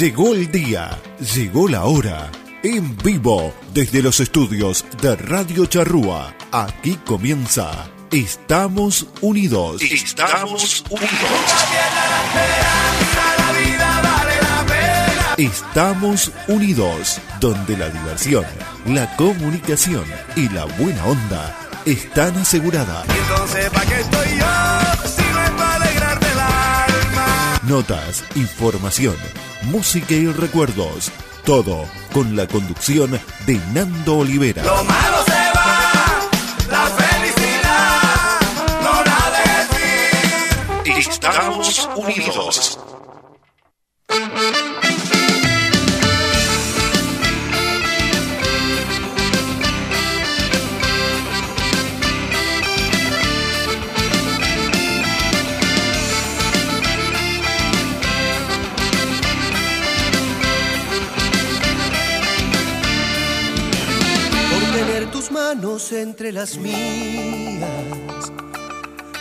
Llegó el día, llegó la hora. En vivo, desde los estudios de Radio Charrúa, aquí comienza Estamos Unidos. Estamos Unidos. Estamos Unidos, donde la diversión, la comunicación y la buena onda están aseguradas. Entonces, ¿para qué estoy yo? Si no es para alegrarte el alma. Notas, información, música y recuerdos. Todo con la conducción de Nando Olivera. Lo malo se va, la felicidad no la de decir. Estamos Unidos. Las mías,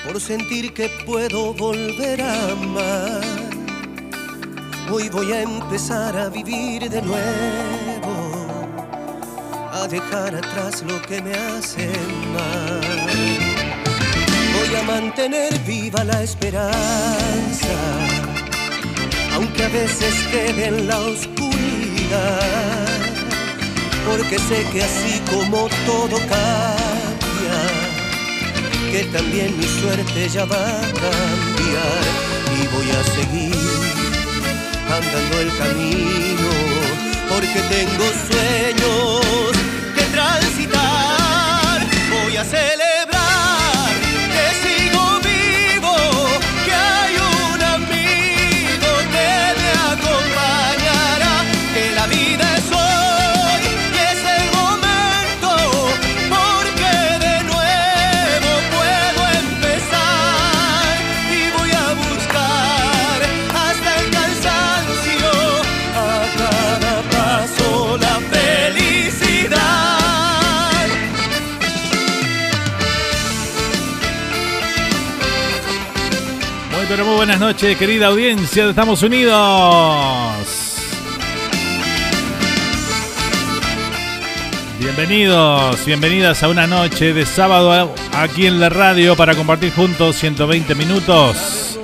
por sentir que puedo volver a amar. Hoy voy a empezar a vivir de nuevo, a dejar atrás lo que me hace mal. Voy a mantener viva la esperanza, aunque a veces quede en la oscuridad porque sé que así como todo cambia, que también mi suerte ya va a cambiar. Y voy a seguir andando el camino, porque tengo sueños que transitar, voy a celebrar buenas noches, querida audiencia de Estados Unidos. Bienvenidos, bienvenidas a una noche de sábado aquí en la radio para compartir juntos 120 minutos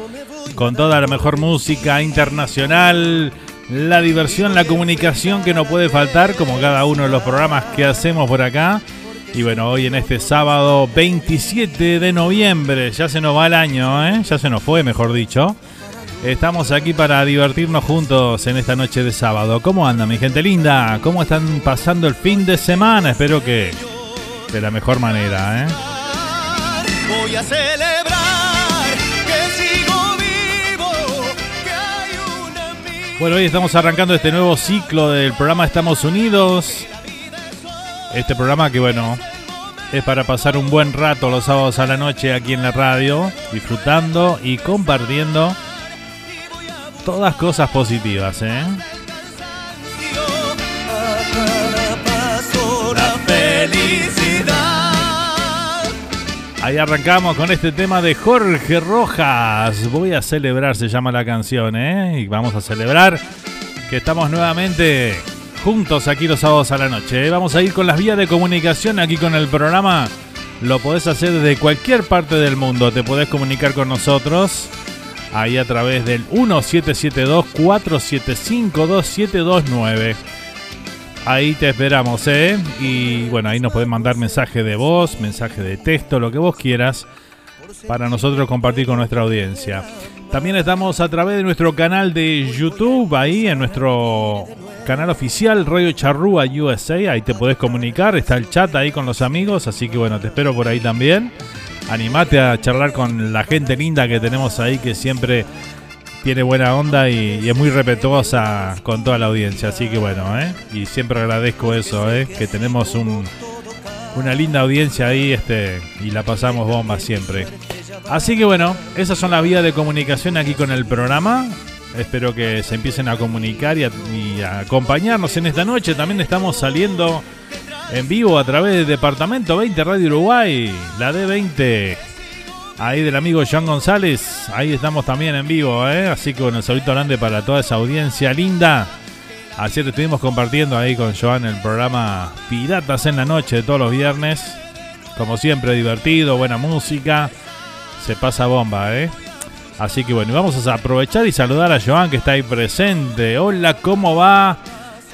con toda la mejor música internacional, la diversión, la comunicación que no puede faltar como cada uno de los programas que hacemos por acá. Y bueno, hoy en este sábado 27 de noviembre, ya se nos va el año, ¿eh? ya se nos fue, mejor dicho. Estamos aquí para divertirnos juntos en esta noche de sábado. ¿Cómo anda mi gente linda? ¿Cómo están pasando el fin de semana? Espero que de la mejor manera, ¿eh? Voy a celebrar que sigo vivo, que hay un amigo. Bueno, hoy estamos arrancando este nuevo ciclo del programa Estamos Unidos. Este programa que, bueno, es para pasar un buen rato los sábados a la noche aquí en la radio, disfrutando y compartiendo todas cosas positivas, ¿eh? La felicidad. Ahí arrancamos con este tema de Jorge Rojas. Voy a celebrar, se llama la canción, ¿eh? Y vamos a celebrar que estamos nuevamente juntos aquí los sábados a la noche. ¿eh? Vamos a ir con las vías de comunicación aquí con el programa. Lo podés hacer desde cualquier parte del mundo. Te podés comunicar con nosotros ahí a través del 1772-475-2729. Ahí te esperamos, ¿eh? Y bueno, ahí nos podés mandar mensaje de voz, mensaje de texto, lo que vos quieras, para nosotros compartir con nuestra audiencia. También estamos a través de nuestro canal de YouTube, ahí en nuestro canal oficial Radio Charrúa USA, ahí te podés comunicar, está el chat ahí con los amigos, así que bueno, te espero por ahí también. Animate a charlar con la gente linda que tenemos ahí que siempre tiene buena onda y, es muy respetuosa con toda la audiencia, así que bueno, ¿eh? y siempre agradezco eso, ¿eh? que tenemos un, una linda audiencia ahí este y la pasamos bomba siempre. Así que bueno, esas son las vías de comunicación aquí con el programa. Espero que se empiecen a comunicar y a, acompañarnos en esta noche. También estamos saliendo en vivo a través de Departamento 20 Radio Uruguay, la D20 ahí del amigo Joan González. Ahí estamos también en vivo, ¿eh? Así que un saludo grande para toda esa audiencia linda. Ayer estuvimos compartiendo ahí con Joan el programa Piratas en la Noche de todos los viernes. Como siempre, divertido, buena música. Se pasa bomba, ¿eh? Así que bueno, vamos a aprovechar y saludar a Joan que está ahí presente. Hola, ¿cómo va?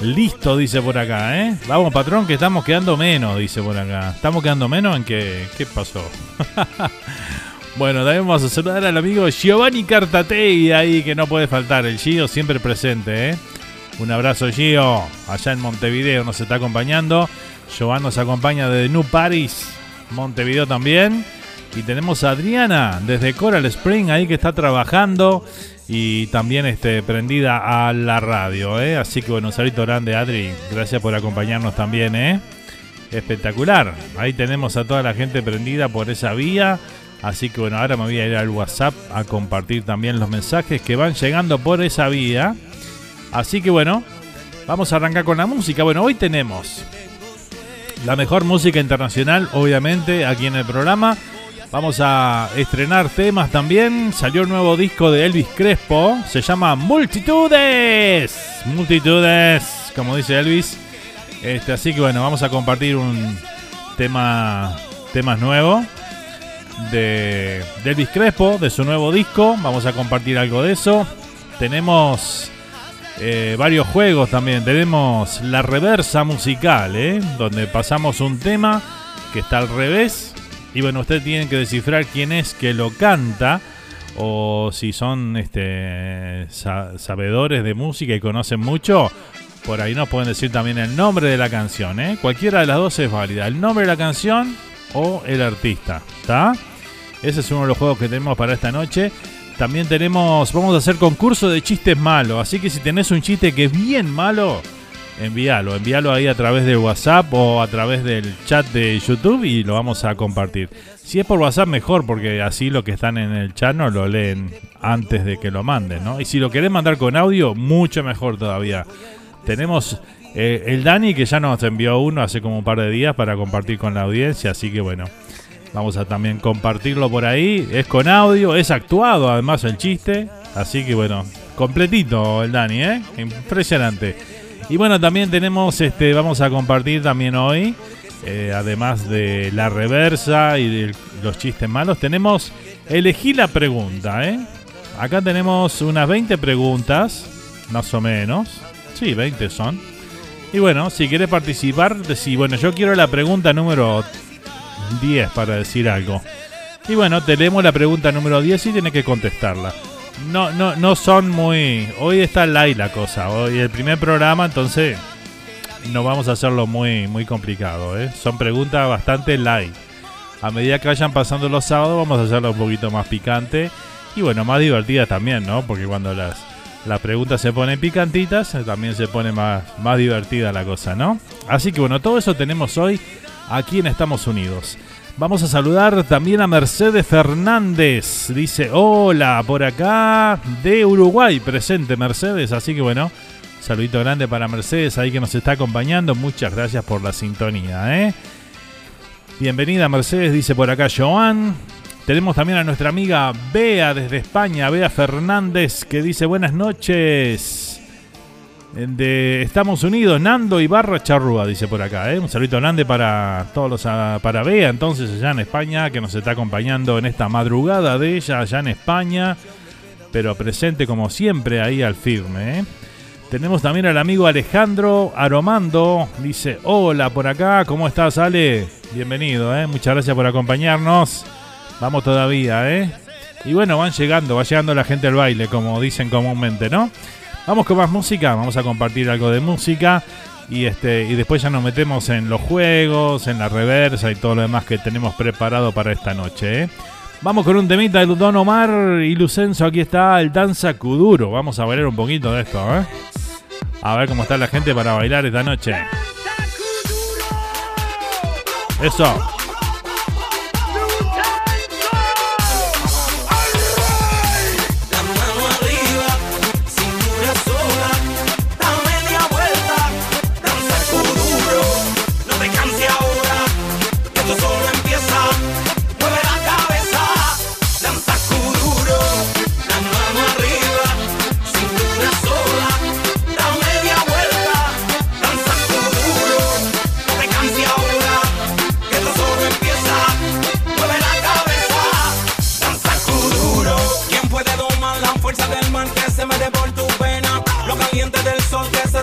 Listo, dice por acá, ¿eh? Vamos, patrón, que estamos quedando menos, dice por acá. ¿Estamos quedando menos en qué? ¿Qué pasó? bueno, también vamos a saludar al amigo Giovanni Cartatei ahí, que no puede faltar. El Gio siempre presente, ¿eh? Un abrazo, Gio. Allá en Montevideo nos está acompañando. Giovanni nos acompaña desde New Paris, Montevideo también. Y tenemos a Adriana desde Coral Spring ahí que está trabajando y también este, prendida a la radio. ¿eh? Así que bueno, un saludo grande, Adri. Gracias por acompañarnos también. ¿eh? Espectacular. Ahí tenemos a toda la gente prendida por esa vía. Así que bueno, ahora me voy a ir al WhatsApp a compartir también los mensajes que van llegando por esa vía. Así que bueno, vamos a arrancar con la música. Bueno, hoy tenemos la mejor música internacional, obviamente, aquí en el programa. Vamos a estrenar temas también. Salió el nuevo disco de Elvis Crespo. Se llama Multitudes. Multitudes, como dice Elvis. Este, así que bueno, vamos a compartir un tema temas nuevo de, de Elvis Crespo, de su nuevo disco. Vamos a compartir algo de eso. Tenemos eh, varios juegos también. Tenemos la reversa musical, ¿eh? donde pasamos un tema que está al revés y bueno, ustedes tienen que descifrar quién es que lo canta o si son este sabedores de música y conocen mucho, por ahí nos pueden decir también el nombre de la canción, ¿eh? Cualquiera de las dos es válida, el nombre de la canción o el artista, ¿está? Ese es uno de los juegos que tenemos para esta noche. También tenemos, vamos a hacer concurso de chistes malos, así que si tenés un chiste que es bien malo, envíalo, envíalo ahí a través del WhatsApp o a través del chat de YouTube y lo vamos a compartir. Si es por WhatsApp mejor porque así lo que están en el chat no lo leen antes de que lo manden, ¿no? Y si lo querés mandar con audio, mucho mejor todavía. Tenemos eh, el Dani que ya nos envió uno hace como un par de días para compartir con la audiencia, así que bueno, vamos a también compartirlo por ahí. Es con audio, es actuado además el chiste, así que bueno, completito el Dani, ¿eh? Impresionante. Y bueno, también tenemos, este, vamos a compartir también hoy, eh, además de la reversa y de los chistes malos, tenemos elegí la pregunta, ¿eh? Acá tenemos unas 20 preguntas, más o menos. Sí, 20 son. Y bueno, si quieres participar, decís, bueno, yo quiero la pregunta número 10 para decir algo. Y bueno, tenemos la pregunta número 10 y tienes que contestarla no, no, no son muy. Hoy está light la cosa. Hoy el primer programa, entonces no vamos a hacerlo muy, muy complicado. ¿eh? Son preguntas bastante light. A medida que vayan pasando los sábados, vamos a hacerlo un poquito más picante y bueno, más divertidas también, ¿no? Porque cuando las, las preguntas se ponen picantitas, eh, también se pone más, más divertida la cosa, ¿no? Así que bueno, todo eso tenemos hoy aquí en Estados Unidos. Vamos a saludar también a Mercedes Fernández. Dice, hola, por acá de Uruguay, presente Mercedes. Así que bueno, saludito grande para Mercedes ahí que nos está acompañando. Muchas gracias por la sintonía. ¿eh? Bienvenida Mercedes, dice por acá Joan. Tenemos también a nuestra amiga Bea desde España, Bea Fernández, que dice buenas noches de Estamos Unidos, Nando Ibarra Charrúa, dice por acá. ¿eh? Un saludo grande para todos los, ah, para Bea, entonces allá en España, que nos está acompañando en esta madrugada de ella allá en España, pero presente como siempre ahí al firme. ¿eh? Tenemos también al amigo Alejandro Aromando, dice, hola por acá, ¿cómo estás Ale? Bienvenido, ¿eh? muchas gracias por acompañarnos. Vamos todavía, ¿eh? Y bueno, van llegando, va llegando la gente al baile, como dicen comúnmente, ¿no? Vamos con más música, vamos a compartir algo de música y este y después ya nos metemos en los juegos, en la reversa y todo lo demás que tenemos preparado para esta noche. ¿eh? Vamos con un temita de Don Omar y Lucenzo, aquí está el danza Kuduro. Vamos a bailar un poquito de esto, ¿eh? A ver cómo está la gente para bailar esta noche. Eso.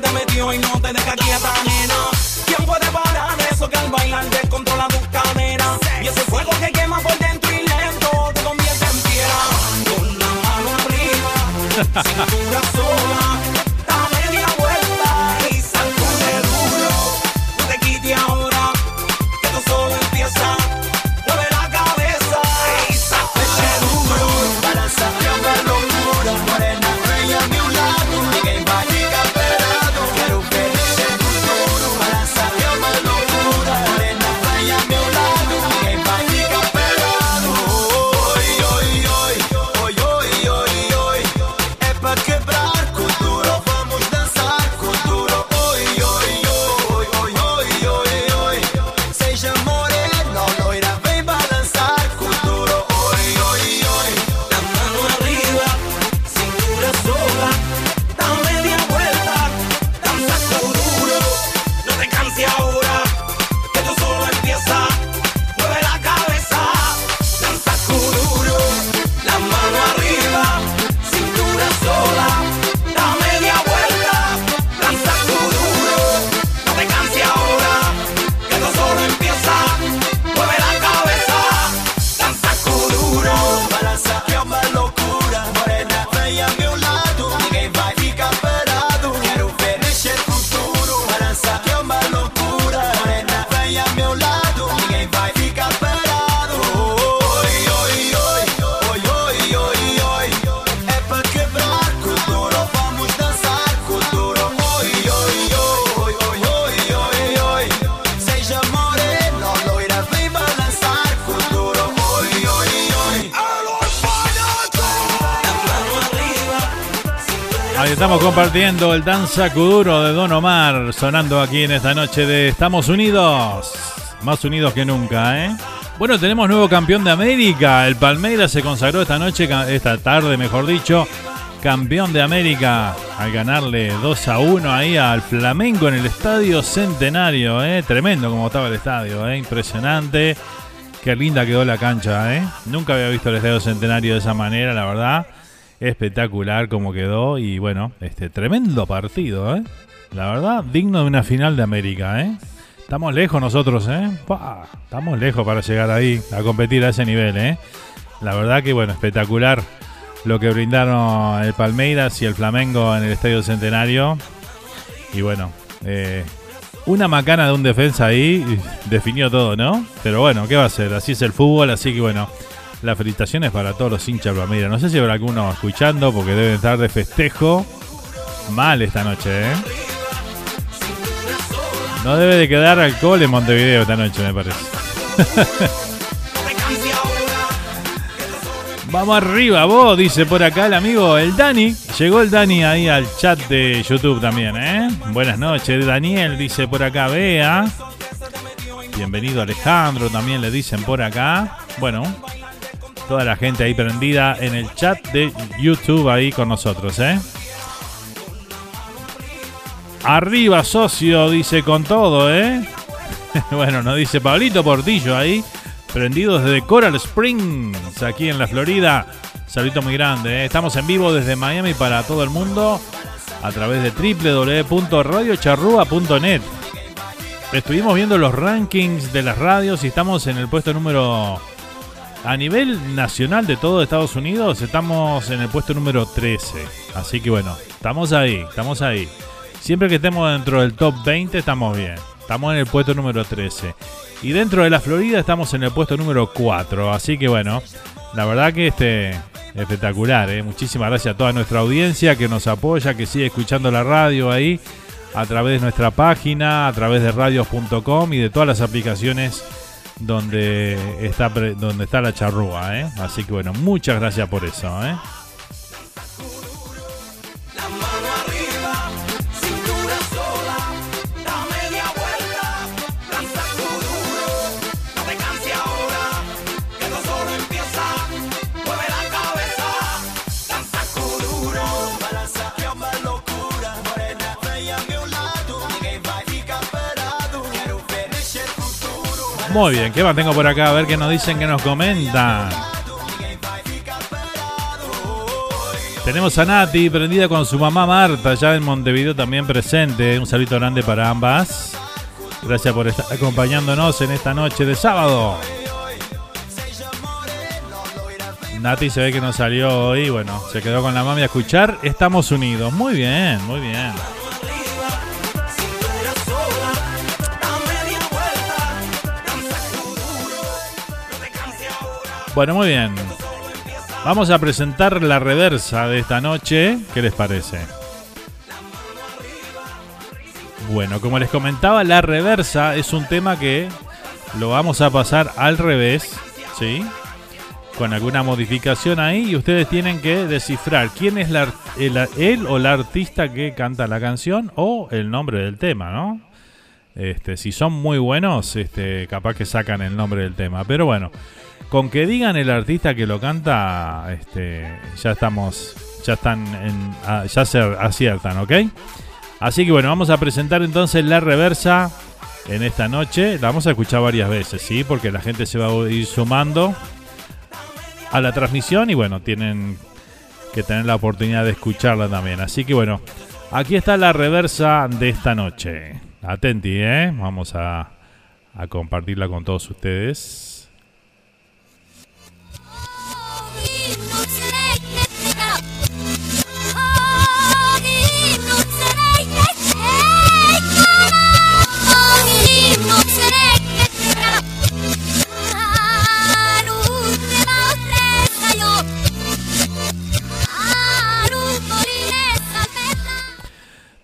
Te metió y no te deja quieta, nena. ¿Quién puede parar eso que al bailar descontrola tus caderas? Y ese fuego que quema por dentro y lento te convierte en piedra. Con la mano arriba, cintura sola, compartiendo el Danza Kuduro de Don Omar, sonando aquí en esta noche de Estamos Unidos. Más unidos que nunca, ¿eh? Bueno, tenemos nuevo campeón de América. El Palmeiras se consagró esta noche, esta tarde, mejor dicho, campeón de América al ganarle 2 a 1 ahí al Flamengo en el Estadio Centenario, ¿eh? Tremendo como estaba el estadio, ¿eh? Impresionante. Qué linda quedó la cancha. Nunca había visto el Estadio Centenario de esa manera, la verdad. Espectacular como quedó y bueno, este tremendo partido, ¿eh? La verdad, digno de una final de América, ¿eh? Estamos lejos nosotros, ¿eh? Estamos lejos para llegar ahí a competir a ese nivel, ¿eh? La verdad que bueno, espectacular lo que brindaron el Palmeiras y el Flamengo en el Estadio Centenario. Y bueno, eh, una macana de un defensa ahí definió todo, ¿no? Pero bueno, ¿qué va a ser? Así es el fútbol, así que bueno, las felicitaciones para todos los hinchas Palmeiras. No sé si habrá alguno escuchando porque deben estar de festejo mal esta noche, ¿eh? No debe de quedar alcohol en Montevideo esta noche, me parece. Vamos arriba, vos, dice por acá el amigo, el Dani. Llegó el Dani ahí al chat de YouTube también, ¿eh? Buenas noches, Daniel, dice por acá, vea. Bienvenido Alejandro, también le dicen por acá. Bueno, toda la gente ahí prendida en el chat de YouTube ahí con nosotros, ¿eh? Arriba, socio, dice con todo, ¿eh? bueno, nos dice Pablito Portillo ahí, prendidos desde Coral Springs, aquí en la Florida. Saludito muy grande, ¿eh? Estamos en vivo desde Miami para todo el mundo a través de www.radiocharrúa.net. Estuvimos viendo los rankings de las radios y estamos en el puesto número... A nivel nacional de todo Estados Unidos, estamos en el puesto número 13. Así que bueno, estamos ahí, estamos ahí. Siempre que estemos dentro del top 20 estamos bien. Estamos en el puesto número 13. Y dentro de la Florida estamos en el puesto número 4. Así que bueno, la verdad que este espectacular. ¿eh? Muchísimas gracias a toda nuestra audiencia que nos apoya, que sigue escuchando la radio ahí a través de nuestra página, a través de radios.com y de todas las aplicaciones donde está, donde está la charrúa. ¿eh? Así que bueno, muchas gracias por eso. ¿eh? Muy bien, ¿qué más tengo por acá? A ver qué nos dicen, qué nos comentan. Tenemos a Nati prendida con su mamá Marta, ya en Montevideo también presente. Un saludo grande para ambas. Gracias por estar acompañándonos en esta noche de sábado. Nati se ve que no salió hoy, bueno, se quedó con la mami a escuchar. Estamos unidos. Muy bien, muy bien. Bueno, muy bien. Vamos a presentar la reversa de esta noche. ¿Qué les parece? Bueno, como les comentaba, la reversa es un tema que lo vamos a pasar al revés, ¿sí? Con alguna modificación ahí y ustedes tienen que descifrar quién es la, el, o la artista que canta la canción o el nombre del tema, ¿no? Este, si son muy buenos, este, capaz que sacan el nombre del tema. Pero bueno, con que digan el artista que lo canta, este, ya estamos, ya están, ah, ya se aciertan, ¿ok? Así que bueno, vamos a presentar entonces la reversa en esta noche. La vamos a escuchar varias veces, ¿sí? Porque la gente se va a ir sumando a la transmisión y bueno, tienen que tener la oportunidad de escucharla también. Así que bueno, aquí está la reversa de esta noche. Atenti, ¿eh? Vamos a compartirla con todos ustedes.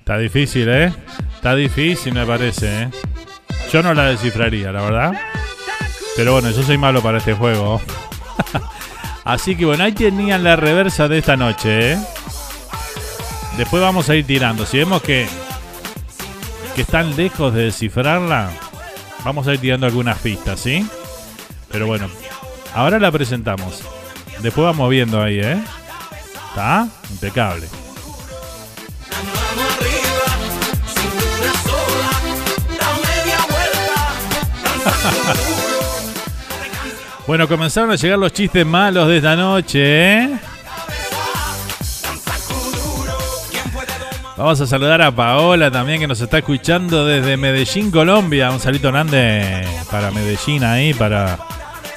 Está difícil, ¿eh? Está difícil, me parece, ¿eh? Yo no la descifraría, la verdad. Pero bueno, yo soy malo para este juego. Así que bueno, ahí tenían la reversa de esta noche, ¿eh? Después vamos a ir tirando. Si vemos que, que están lejos de descifrarla, vamos a ir tirando algunas pistas, ¿sí? Pero bueno, ahora la presentamos. Después vamos viendo ahí, ¿eh? ¿Está? Impecable. bueno, comenzaron a llegar los chistes malos de esta noche, ¿eh? Vamos a saludar a Paola también que nos está escuchando desde Medellín, Colombia. Un saludo grande para Medellín ahí, para,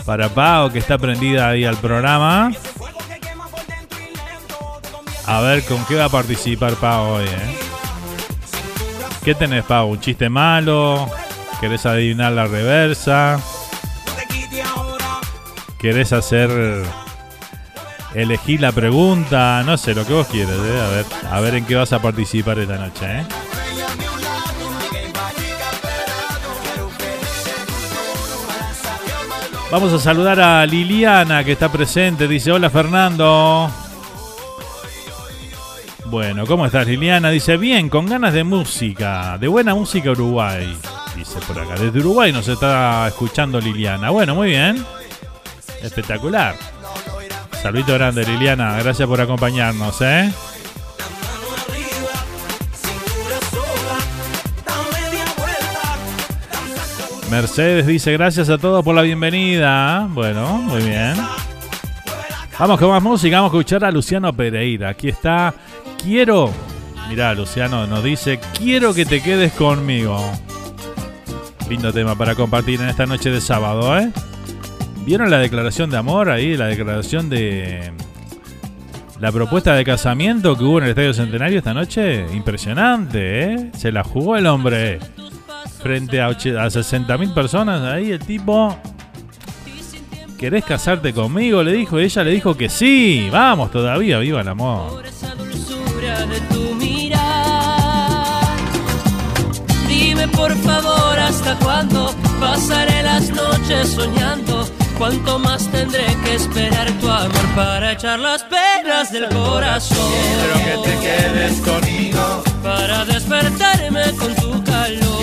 para Pao que está prendida ahí al programa. A ver con qué va a participar Pao hoy, ¿eh? ¿Qué tenés, Pau? ¿Un chiste malo? ¿Querés adivinar la reversa? ¿Querés hacer. elegir la pregunta? No sé, lo que vos quieres, ¿eh? A ver, a ver en qué vas a participar esta noche, ¿eh? Vamos a saludar a Liliana que está presente. Dice: Hola Fernando. Bueno, ¿cómo estás Liliana? Dice, bien, con ganas de música, de buena música Uruguay. Dice por acá, desde Uruguay nos está escuchando Liliana. Bueno, muy bien. Espectacular. Saludito grande Liliana, gracias por acompañarnos, ¿eh? Mercedes dice gracias a todos por la bienvenida. Bueno, muy bien. Vamos con más música, vamos a escuchar a Luciano Pereira. Aquí está quiero. Mirá, Luciano nos dice: Quiero que te quedes conmigo. Lindo tema para compartir en esta noche de sábado, ¿eh? ¿Vieron la declaración de amor ahí? La declaración de. La propuesta de casamiento que hubo en el Estadio Centenario esta noche. Impresionante, ¿eh? Se la jugó el hombre. Frente a, a 60.000 personas ahí, el tipo. ¿Querés casarte conmigo? Le dijo. Ella le dijo que sí. Vamos todavía, viva el amor Dime por favor hasta cuándo pasaré las noches soñando. Cuánto más tendré que esperar tu amor para echar las penas del corazón. Quiero que te quedes conmigo. Para despertarme con tu calor.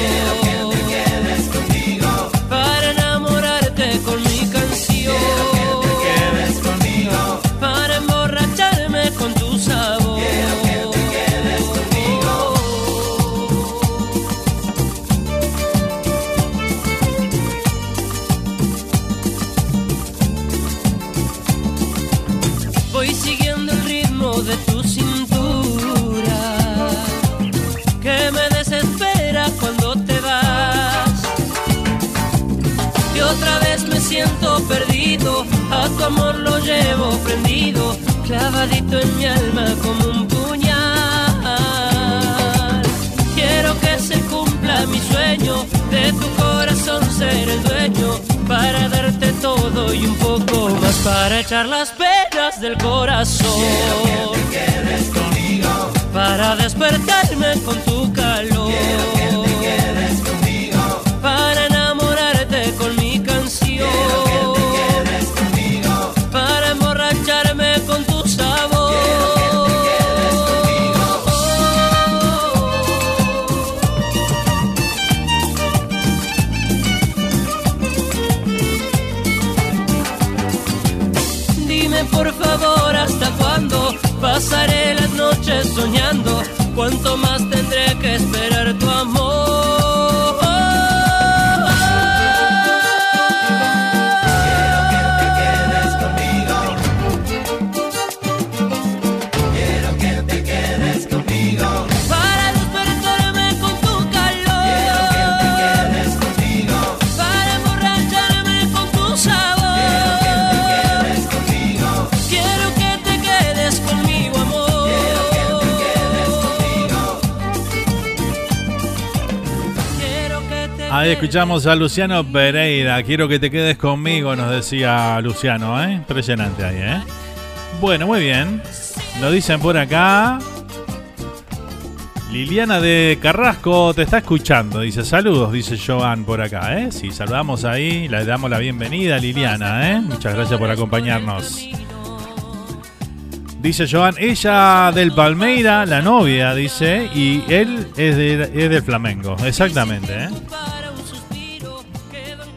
Clavadito en mi alma como un puñal. Quiero que se cumpla mi sueño de tu corazón ser el dueño para darte todo y un poco más para echar las penas del corazón. Quiero que te quedes conmigo. Para despertarme con tu calor. Quiero soñando. Cuánto más Ahí escuchamos a Luciano Pereira. Quiero que te quedes conmigo, nos decía Luciano, ¿eh? Impresionante ahí, ¿eh? Bueno, muy bien. Nos dicen por acá. Liliana de Carrasco te está escuchando. Dice saludos, dice Joan por acá, ¿eh? Sí, saludamos ahí. Le damos la bienvenida a Liliana, ¿eh? Muchas gracias por acompañarnos. Dice Joan, ella del Palmeira, la novia, dice, y él es, de, es del Flamengo. Exactamente, ¿eh?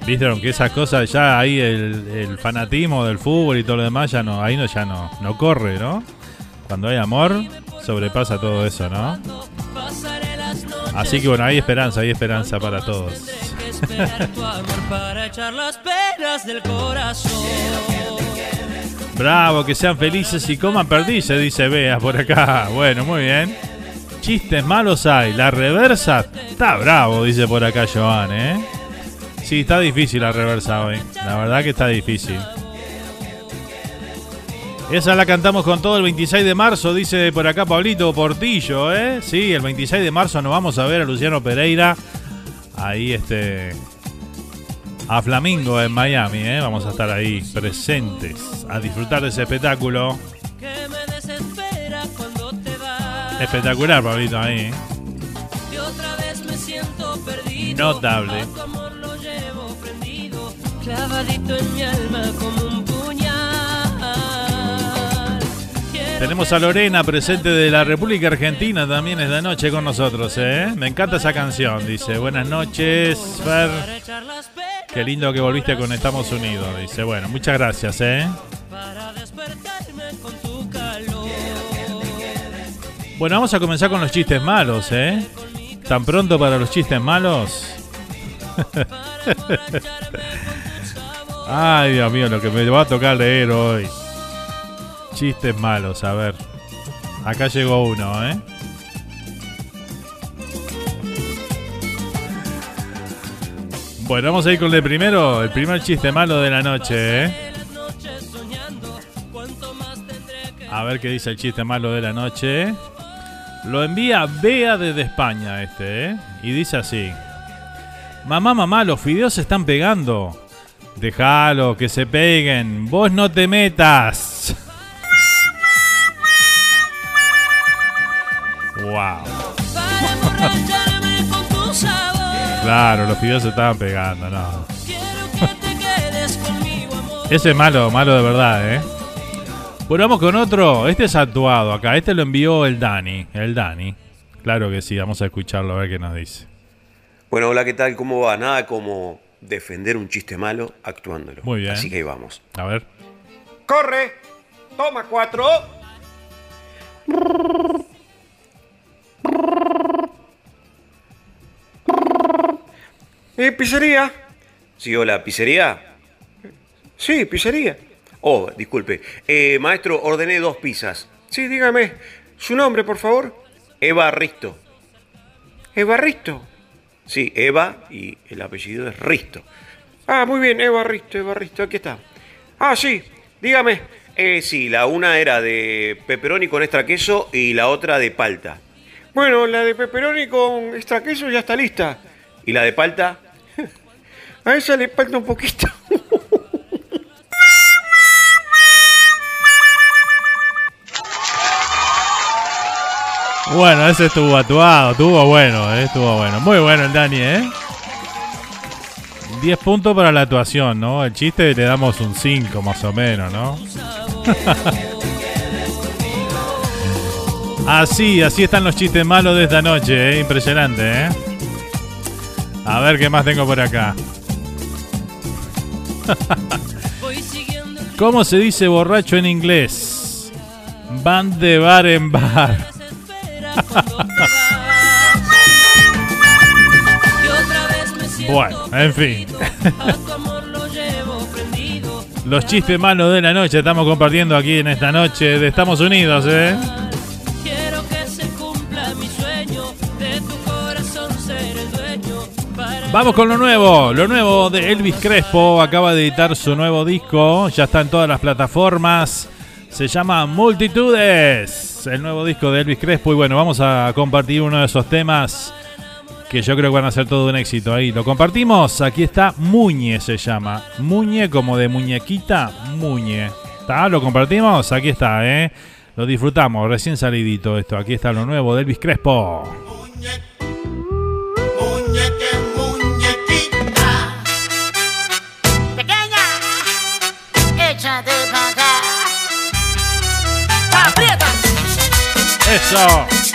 Suspiro que esas cosas ya ahí el, fanatismo del fútbol y todo lo demás ya no, ahí no ya no, no corre, ¿no? Cuando hay amor, sobrepasa todo eso, ¿no? Así que bueno, hay esperanza, hay esperanza para todos. Bravo, que sean felices y coman perdices, dice Bea por acá. Bueno, muy bien. Chistes malos hay. La reversa está bravo, dice por acá Joan, ¿eh? Sí, está difícil la reversa hoy. La verdad que está difícil. Esa la cantamos con todo el 26 de marzo, dice por acá Pablito Portillo, ¿eh? Sí, el 26 de marzo nos vamos a ver a Luciano Pereira. Ahí este. A Flamingo en Miami, ¿eh? Vamos a estar ahí presentes a disfrutar de ese espectáculo. Espectacular, Pablito, ahí. ¿eh? Notable. Clavadito en mi alma como un puñal. Quiero Tenemos a Lorena presente de la República Argentina también esta noche con nosotros, ¿eh? Me encanta esa canción, dice. Buenas noches, Fer. Qué lindo que volviste con Estamos Unidos, dice. Bueno, muchas gracias, ¿eh? para despertarme con tu calor. Bueno, vamos a comenzar con los chistes malos, ¿eh? ¿Tan pronto para los chistes malos? Ay, Dios mío, lo que me va a tocar leer hoy. Chistes malos, a ver. Acá llegó uno, ¿eh? Bueno, vamos a ir con el primero, el primer chiste malo de la noche, ¿eh? A ver qué dice el chiste malo de la noche. Lo envía Bea desde España este, ¿eh? Y dice así. Mamá, mamá, los fideos se están pegando. Déjalo, que se peguen. Vos no te metas. Wow. Claro, los fideos se estaban pegando, no. Ese es malo, malo de verdad, ¿eh? Bueno, vamos con otro. Este es actuado acá. Este lo envió el Dani. El Dani. Claro que sí, vamos a escucharlo a ver qué nos dice. Bueno, hola, ¿qué tal? ¿Cómo va? Nada como defender un chiste malo actuándolo. Muy bien. Así que ahí vamos. A ver. ¡Corre! ¡Toma cuatro! ¿Eh, pizzería? Sí, hola, ¿pizzería? Sí, pizzería. Oh, disculpe. Eh, maestro, ordené dos pizzas. Sí, dígame. ¿Su nombre, por favor? Eva Risto. Eva Risto. Sí, Eva y el apellido es Risto. Ah, muy bien, Eva Risto, Eva Risto, aquí está. Ah, sí, dígame. Eh, sí, la una era de pepperoni con extra queso y la otra de palta. Bueno, la de pepperoni con extra queso ya está lista. ¿Y la de palta? A esa le falta un poquito. Bueno, ese estuvo actuado, estuvo bueno, eh, estuvo bueno. Muy bueno el Dani, ¿eh? 10 puntos para la actuación, ¿no? El chiste le damos un 5 más o menos, ¿no? así, así están los chistes malos de esta noche, ¿eh? Impresionante, ¿eh? A ver qué más tengo por acá. ¿Cómo se dice borracho en inglés? Van de bar en bar. Bueno, en fin. Los chistes malos de la noche estamos compartiendo aquí en esta noche de Estados Unidos, ¿eh? Vamos con lo nuevo, lo nuevo de Elvis Crespo, acaba de editar su nuevo disco, ya está en todas las plataformas, se llama Multitudes, el nuevo disco de Elvis Crespo y bueno, vamos a compartir uno de esos temas que yo creo que van a ser todo un éxito ahí. Lo compartimos, aquí está Muñe se llama, Muñe como de muñequita, Muñe. ¿Está? ¿Lo compartimos? Aquí está, ¿eh? Lo disfrutamos, recién salidito esto, aquí está lo nuevo de Elvis Crespo. Eso.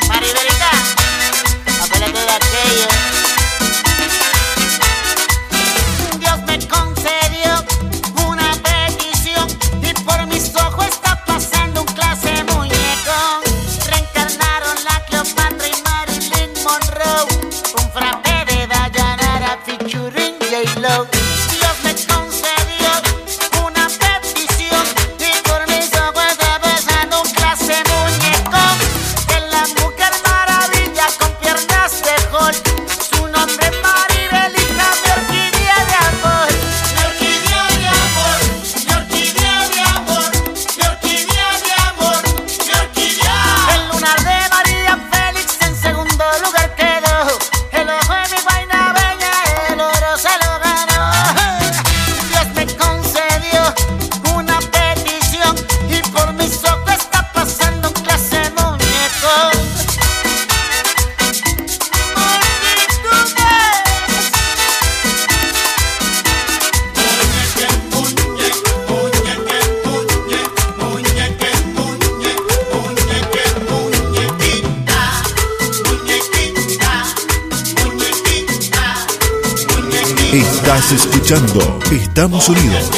Estamos Unidos,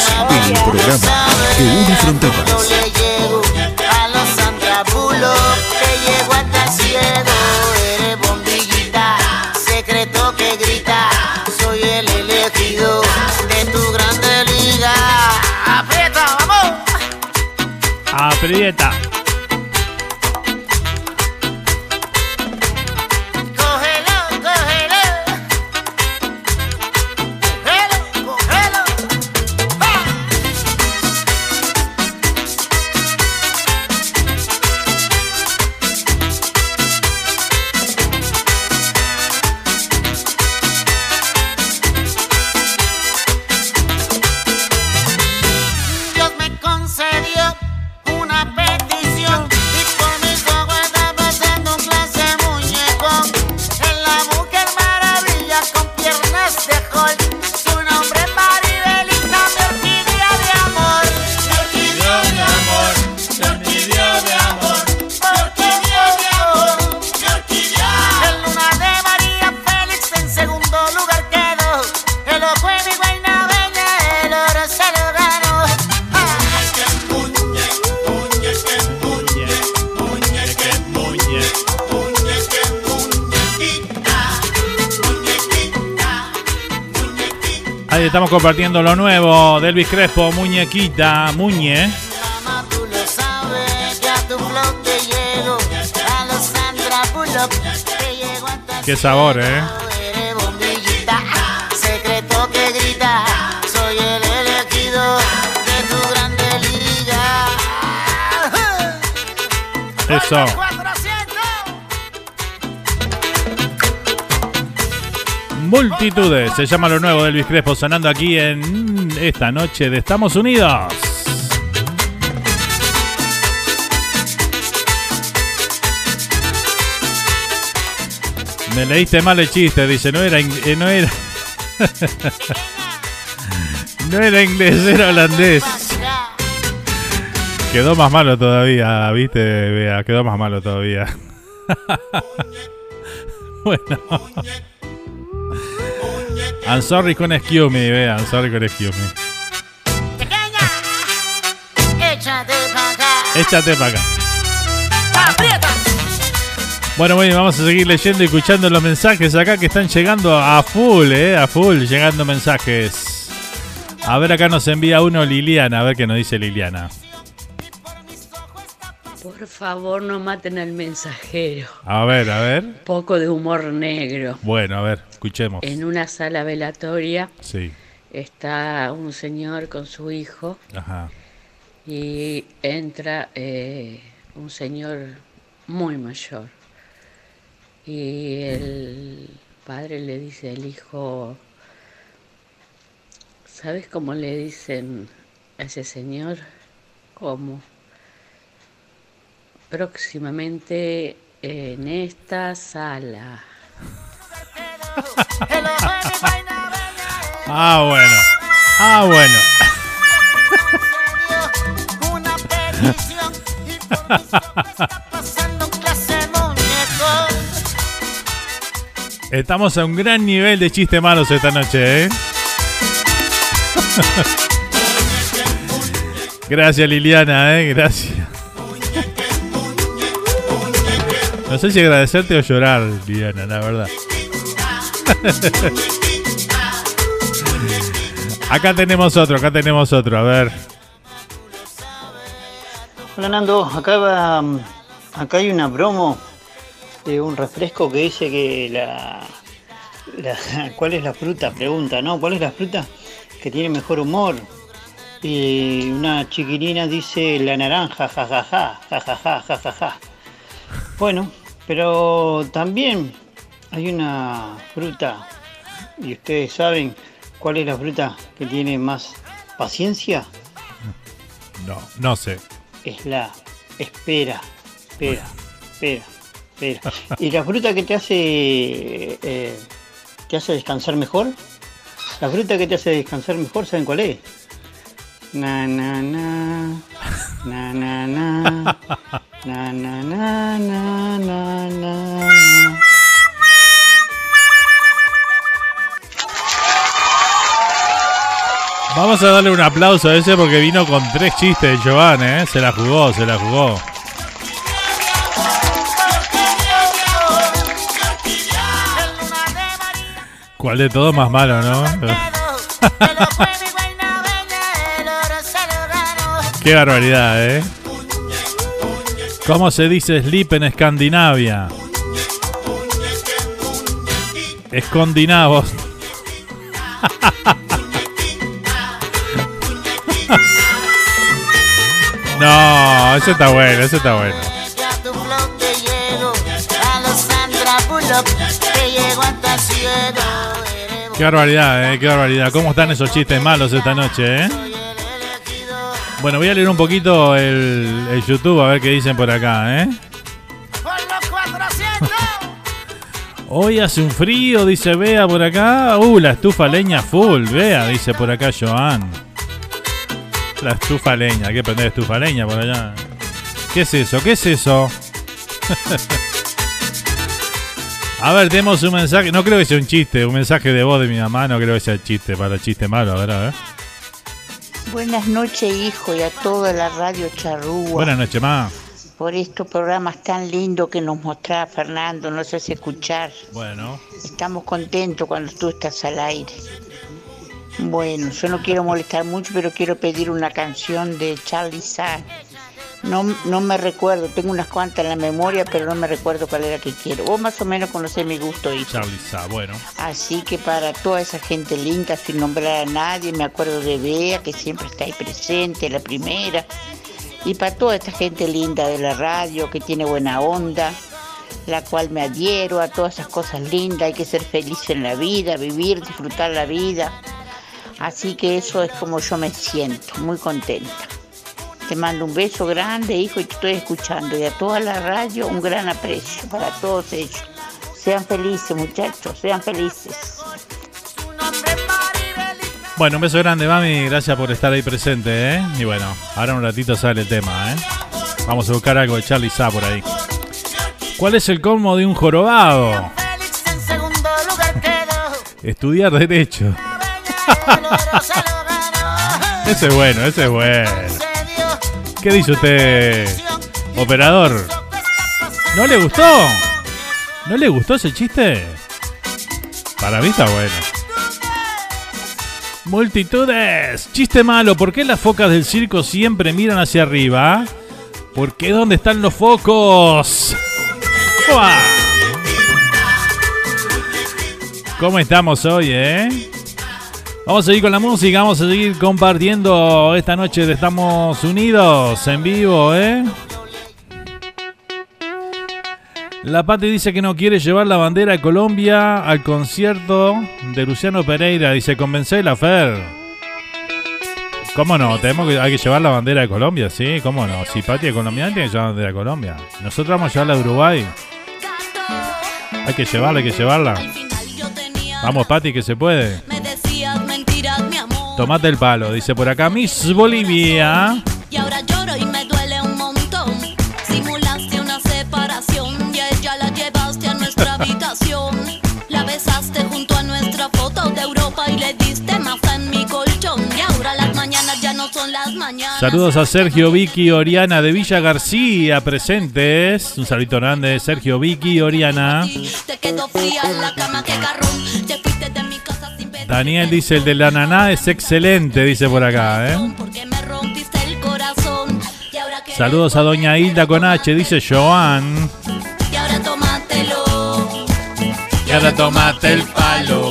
el programa que une fronteras. Compartiendo lo nuevo de Elvis Crespo, Muñequita, Muñe. Qué sabor, eh. Eso. Multitudes, se llama lo nuevo del Elvis Crespo sonando aquí en esta noche de Estamos Unidos. Me leíste mal el chiste, dice, no era, eh, no era, no era inglés, era holandés. Quedó más malo todavía, viste, Bea, quedó más malo todavía. bueno. I'm sorry con excuse me, Bea, I'm sorry con excuse me. Échate pa' acá. Échate para acá. Aprieta. Bueno, bueno, vamos a seguir leyendo y escuchando los mensajes acá que están llegando a full, eh, a full, llegando mensajes. A ver, acá nos envía uno Liliana, a ver qué nos dice Liliana. Por favor, no maten al mensajero. A ver, a ver. Poco de humor negro. Bueno, a ver, escuchemos. En una sala velatoria Sí, está un señor con su hijo ajá. y entra eh, un señor muy mayor. Y el padre le dice al hijo, ¿sabes cómo le dicen a ese señor? ¿Cómo? Próximamente en esta sala. Ah, bueno. Ah, bueno. Estamos a un gran nivel de chistes malos esta noche, ¿eh? Gracias Liliana, ¿eh? Gracias. No sé si agradecerte o llorar, Liliana, la verdad. Acá tenemos otro, acá tenemos otro, a ver. Hola Nando, acá va, acá hay una promo de un refresco que dice que la, la- ¿cuál es la fruta? Pregunta, ¿no? ¿Cuál es la fruta que tiene mejor humor? Y una chiquilina dice la naranja, jajaja, jajaja, jajaja. Bueno, pero también hay una fruta y ustedes saben cuál es la fruta que tiene más paciencia. No, no sé. es la espera, espera, espera, espera. ¿Y la fruta que te hace eh, te hace descansar mejor? La fruta que te hace descansar mejor, ¿saben cuál es? Na na na. Na na na. Na na na na na na. Vamos a darle un aplauso a ese porque vino con tres chistes de Giovanni. ¿eh? Se la jugó, se la jugó. ¿Cuál de todos más malo, no? Qué barbaridad, ¿eh? ¿Cómo se dice sleep en Escandinavia? Escondinavos. No, ese está bueno, ese está bueno. Qué barbaridad, eh, qué barbaridad. ¿Cómo están esos chistes malos esta noche, eh? Bueno, voy a leer un poquito el, el YouTube a ver qué dicen por acá, eh. Hoy hace un frío, dice Bea por acá. Uh, la estufa leña full, Bea, dice por acá Joan. La estufa leña, hay que prender estufa leña por allá. ¿Qué es eso? ¿Qué es eso? A ver, tenemos un mensaje. No creo que sea un chiste, un mensaje de voz de mi mamá. No creo que sea chiste para chiste malo. A ver, a ver. Buenas noches, hijo, y a toda la radio charrúa. Buenas noches, ma. Por estos programas tan lindos que nos mostraba Fernando, nos hace escuchar. Bueno. Estamos contentos cuando tú estás al aire. Bueno, yo no quiero molestar mucho, pero quiero pedir una canción de Charlie Sa. No, no me recuerdo, tengo unas cuantas en la memoria, pero no me recuerdo cuál era que quiero. Vos más o menos conocés mi gusto, hijo. Charlie Sa, bueno. Así que para toda esa gente linda, sin nombrar a nadie, me acuerdo de Bea, que siempre está ahí presente, la primera. y para toda esta gente linda de la radio que tiene buena onda, la cual me adhiero a todas esas cosas lindas, hay que ser feliz en la vida, vivir, disfrutar la vida. Así que eso es como yo me siento, muy contenta. Te mando un beso grande, hijo, y te estoy escuchando. Y a toda la radio, un gran aprecio para todos ellos. Sean felices, muchachos, sean felices. Bueno, un beso grande, mami. Gracias por estar ahí presente, ¿eh? Y bueno, ahora un ratito sale el tema, ¿eh? Vamos a buscar algo de Charlie Sa por ahí. ¿Cuál es el colmo de un jorobado? Estudiar Derecho. ese es bueno, ese es bueno. ¿Qué dice usted, operador? ¿No le gustó? ¿No le gustó ese chiste? Para mí está bueno. Multitudes. Chiste malo. ¿Por qué las focas del circo siempre miran hacia arriba? ¿Por qué dónde están los focos? ¡Uah! ¿Cómo estamos hoy, eh? Vamos a seguir con la música, vamos a seguir compartiendo esta noche de Estamos Unidos en vivo, ¿eh? La Pati dice que no quiere llevar la bandera de Colombia al concierto de Luciano Pereira. Dice, convence la Fer. ¿Cómo no? Tenemos que, hay que llevar la bandera de Colombia, ¿sí? ¿Cómo no? Si Pati es colombiana, tiene que llevar la bandera de Colombia. Nosotros vamos a llevarla de Uruguay. Hay que llevarla, hay que llevarla. Vamos, Pati, que se puede. Tomate el palo, dice por acá Miss Bolivia. Y ahora lloro y me duele un montón. Simulaste una separación y ella la llevaste a nuestra habitación. La besaste junto a nuestra foto de Europa y le diste más en mi colchón. Y ahora las mañanas ya no son las mañanas. Saludos a Sergio, Vicky, Oriana de Villa García presentes. Un saludito grande, Sergio, Vicky, Oriana. Te quedó fría en la cama, que carrón. Daniel dice, el de la naná es excelente, dice por acá, ¿eh? Saludos a Doña Hilda con H, dice Joan. y ahora tómatelo. Y ahora tomate el palo.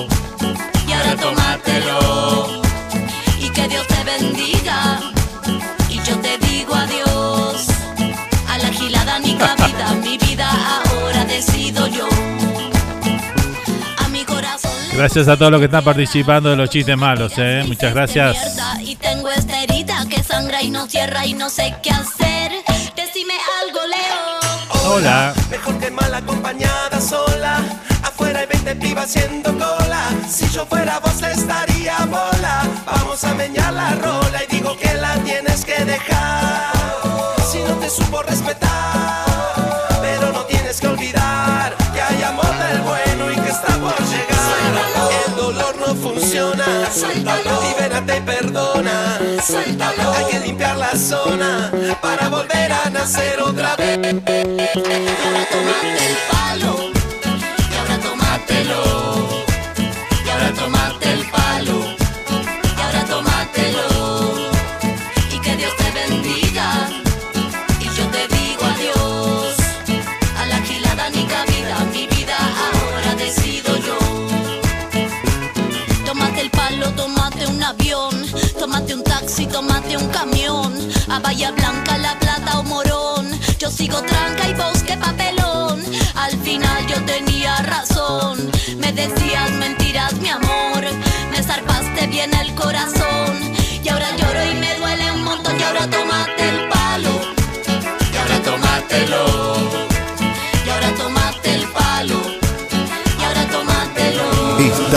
Gracias a todos los que están participando de los chistes malos, ¿eh? Muchas gracias. Y tengo esta herida que sangra y no cierra y no sé qué hacer. Decime algo, Leo. Hola. Mejor que mal acompañada sola. Afuera hay 20 pibas haciendo cola. Si yo fuera vos le estaría bola. Vamos a meñar la rola y digo que la tienes que dejar. Si no te supo respetar. No funciona. Libérate y perdona. Hay que limpiar la zona para volver a nacer otra vez. Ahora el un taxi, tómate un camión, a Bahía Blanca, La Plata o Morón. Yo sigo tranca y vos qué papelón. Al final yo tenía razón, me decías mentiras, mi amor. Me zarpaste bien el corazón y ahora lloro y me duele un montón. Y ahora tómate el palo, y ahora tómatelo,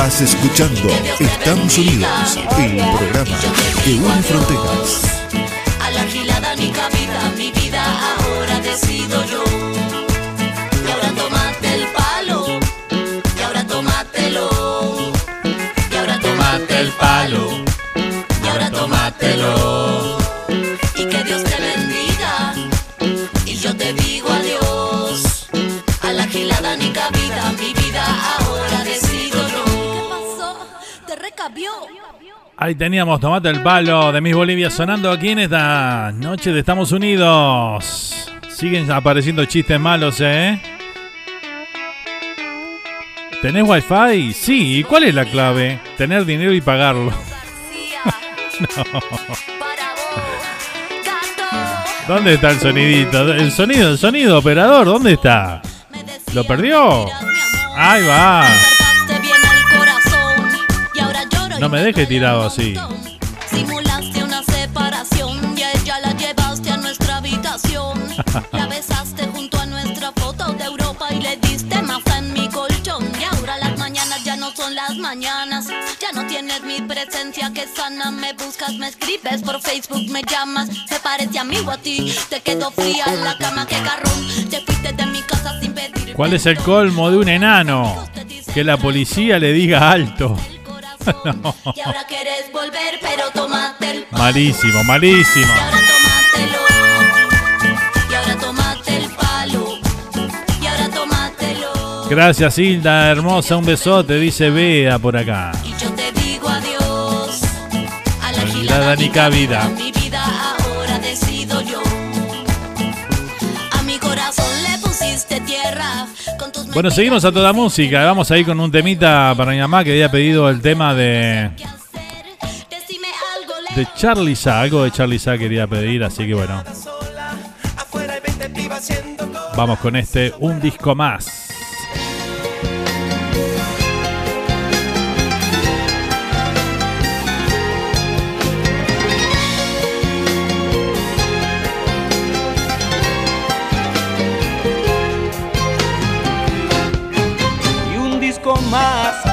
Estás escuchando Estamos Unidos, el programa que une fronteras. Ahí teníamos Tomate el Palo de Miss Bolivia sonando aquí en esta noche de Estamos Unidos. Siguen apareciendo chistes malos, ¿eh? ¿Tenés wifi? Sí. ¿Y cuál es la clave? Tener dinero y pagarlo. no. ¿Dónde está el sonidito? El sonido, el sonido, operador, ¿dónde está? ¿Lo perdió? Ahí va. No me deje tirado así. Simulaste una separación y ella la llevaste a nuestra habitación. La besaste junto a nuestra foto de Europa y le diste masa en mi colchón. Y ahora las mañanas ya no son las mañanas. Ya no tienes mi presencia que sana. Me buscas, me escribes por Facebook, me llamas. Me parece amigo a ti. Te quedo fría en la cama, que carrón. Te fuiste de mi casa sin pedir. ¿Cuál es el colmo de un enano? Que la policía le diga alto. No. Y ahora quieres volver, pero tómate el Malísimo, malísimo. Y ahora tómate el palo. Y ahora tómatelo. Gracias Hilda, hermosa, un besote, dice Bea por acá. Y yo te digo adiós. A la Gilada ni cabida. mi vida Bueno, seguimos a toda música. Vamos a ir con un temita para mi mamá que había pedido el tema de. De Charlie Sa. Algo de Charlie Sa quería pedir, así que bueno. Vamos con este, un disco más.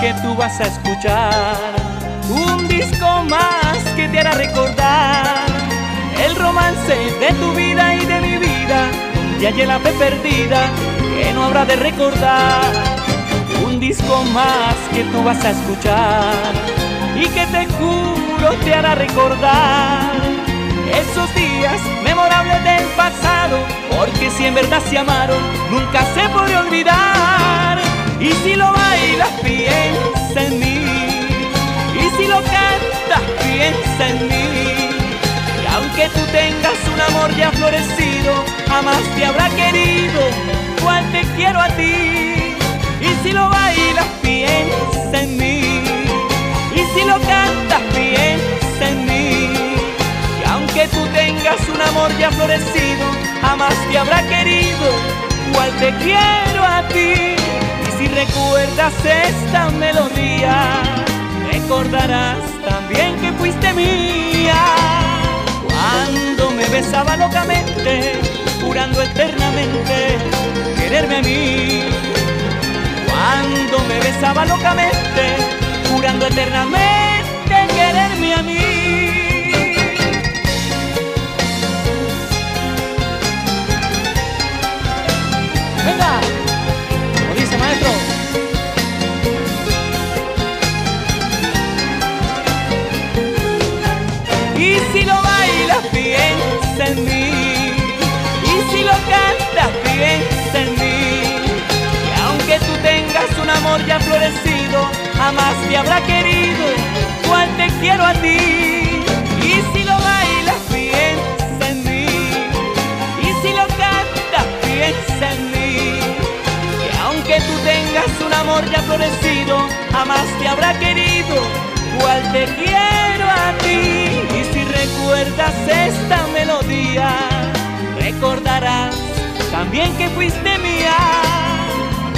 Que tú vas a escuchar, un disco más que te hará recordar el romance de tu vida y de mi vida, y allí la fe perdida que no habrá de recordar, un disco más que tú vas a escuchar y que te juro te hará recordar esos días memorables del pasado, porque si en verdad se amaron, nunca se podrá olvidar. Y si lo bailas, piensa en mí. Y si lo cantas, piensa en mí. Y aunque tú tengas un amor ya florecido, jamás te habrá querido cual te quiero a ti. Y si lo bailas, piensa en mí. Y si lo cantas, piensa en mí. Y aunque tú tengas un amor ya florecido, jamás te habrá querido cual te quiero a ti. Si recuerdas esta melodía, recordarás también que fuiste mía. Cuando me besaba locamente, jurando eternamente quererme a mí. Cuando me besaba locamente, jurando eternamente quererme a mí. Venga, lo cantas, piensa en mí. Y aunque tú tengas un amor ya florecido, jamás te habrá querido cual te quiero a ti. Y si lo bailas, piensa en mí. Y si lo cantas, piensa en mí. Que aunque tú tengas un amor ya florecido, jamás te habrá querido cual te quiero a ti. Y si recuerdas esta melodía, recordarás también que fuiste mía.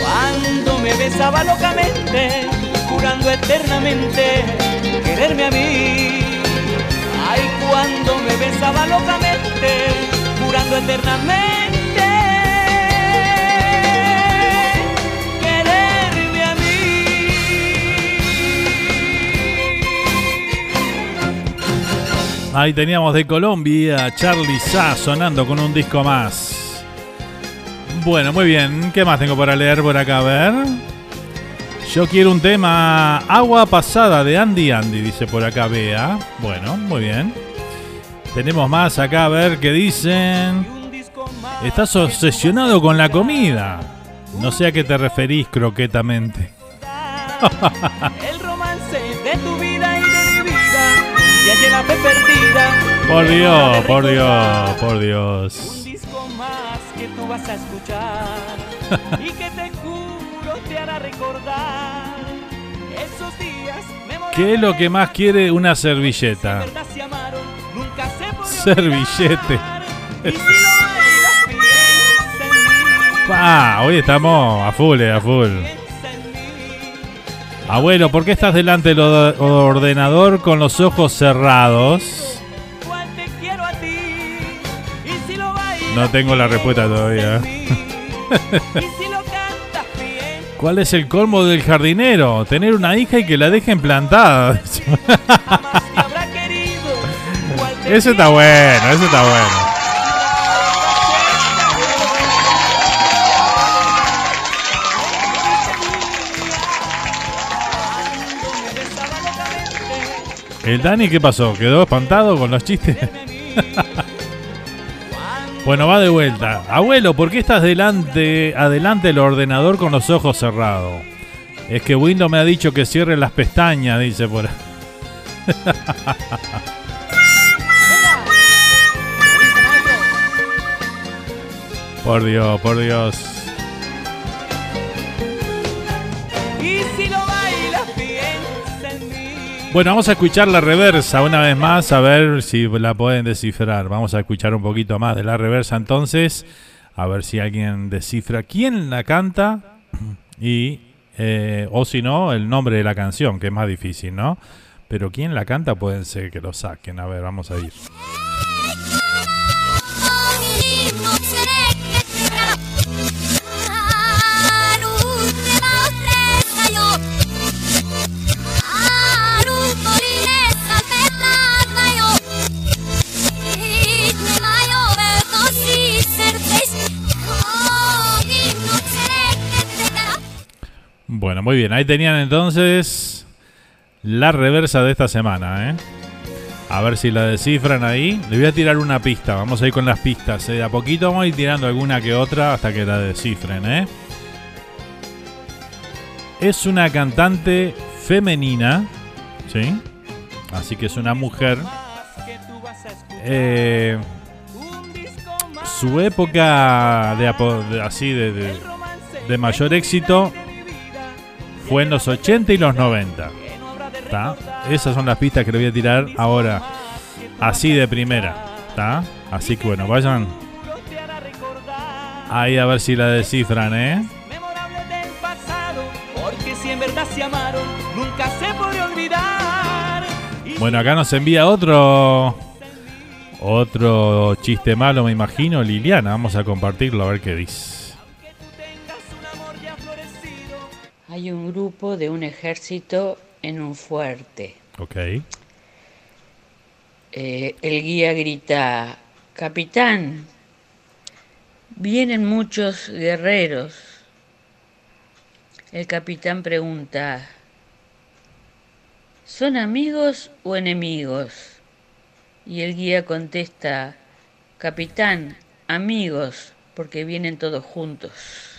Cuando me besaba locamente, jurando eternamente quererme a mí. Ay, cuando me besaba locamente, jurando eternamente Ahí teníamos de Colombia Charlie Sa sonando con un disco más. Bueno, muy bien. ¿Qué más tengo para leer por acá? A ver. Yo quiero un tema Agua Pasada de Andy Andy, dice por acá Bea. Bueno, muy bien. Tenemos más acá a ver qué dicen. Estás obsesionado con la comida. No sé a qué te referís croquetamente. el romance de tu vida Y la fe perdida. Por Dios, por Dios, por Dios. Un disco más que tú vas a escuchar y que te juro te hará recordar esos días memorables ¿Qué es lo que más quiere una servilleta? verdad se amaron, nunca se podrá Servillete. Ah, hoy estamos a full, eh, a full. Abuelo, ¿por qué estás delante del or- ordenador con los ojos cerrados? No tengo la respuesta todavía. ¿Cuál es el colmo del jardinero? Tener una hija y que la dejen plantada. Ese está bueno, ese está bueno. ¿El Dani qué pasó? ¿Quedó espantado con los chistes? bueno, va de vuelta. Abuelo, ¿por qué estás delante, adelante del ordenador con los ojos cerrados? Es que Windows me ha dicho que cierre las pestañas, dice por ahí. por Dios, por Dios. Bueno, vamos a escuchar la reversa una vez más, a ver si la pueden descifrar. Vamos a escuchar un poquito más de la reversa entonces, a ver si alguien descifra quién la canta y, eh, o si no, el nombre de la canción, que es más difícil, ¿no? Pero quién la canta pueden ser que lo saquen. A ver, vamos a ir. Bueno, muy bien. Ahí tenían entonces la reversa de esta semana, ¿eh? A ver si la descifran ahí. Le voy a tirar una pista. Vamos a ir con las pistas. ¿eh? De a poquito vamos a ir tirando alguna que otra hasta que la descifren, ¿eh? Es una cantante femenina, ¿sí? Así que es una mujer. Eh, su época de, así de- de mayor éxito fue en los 80 y los 90. ¿tá? Esas son las pistas que le voy a tirar ahora, así de primera. ¿tá? Así que bueno, vayan ahí a ver si la descifran, ¿eh? Bueno, acá nos envía otro otro chiste malo, me imagino, Liliana. Vamos a compartirlo a ver qué dice. Hay un grupo de un ejército en un fuerte. Ok. Eh, el guía grita, Capitán, vienen muchos guerreros. El capitán pregunta, ¿son amigos o enemigos? Y el guía contesta, Capitán, amigos, porque vienen todos juntos.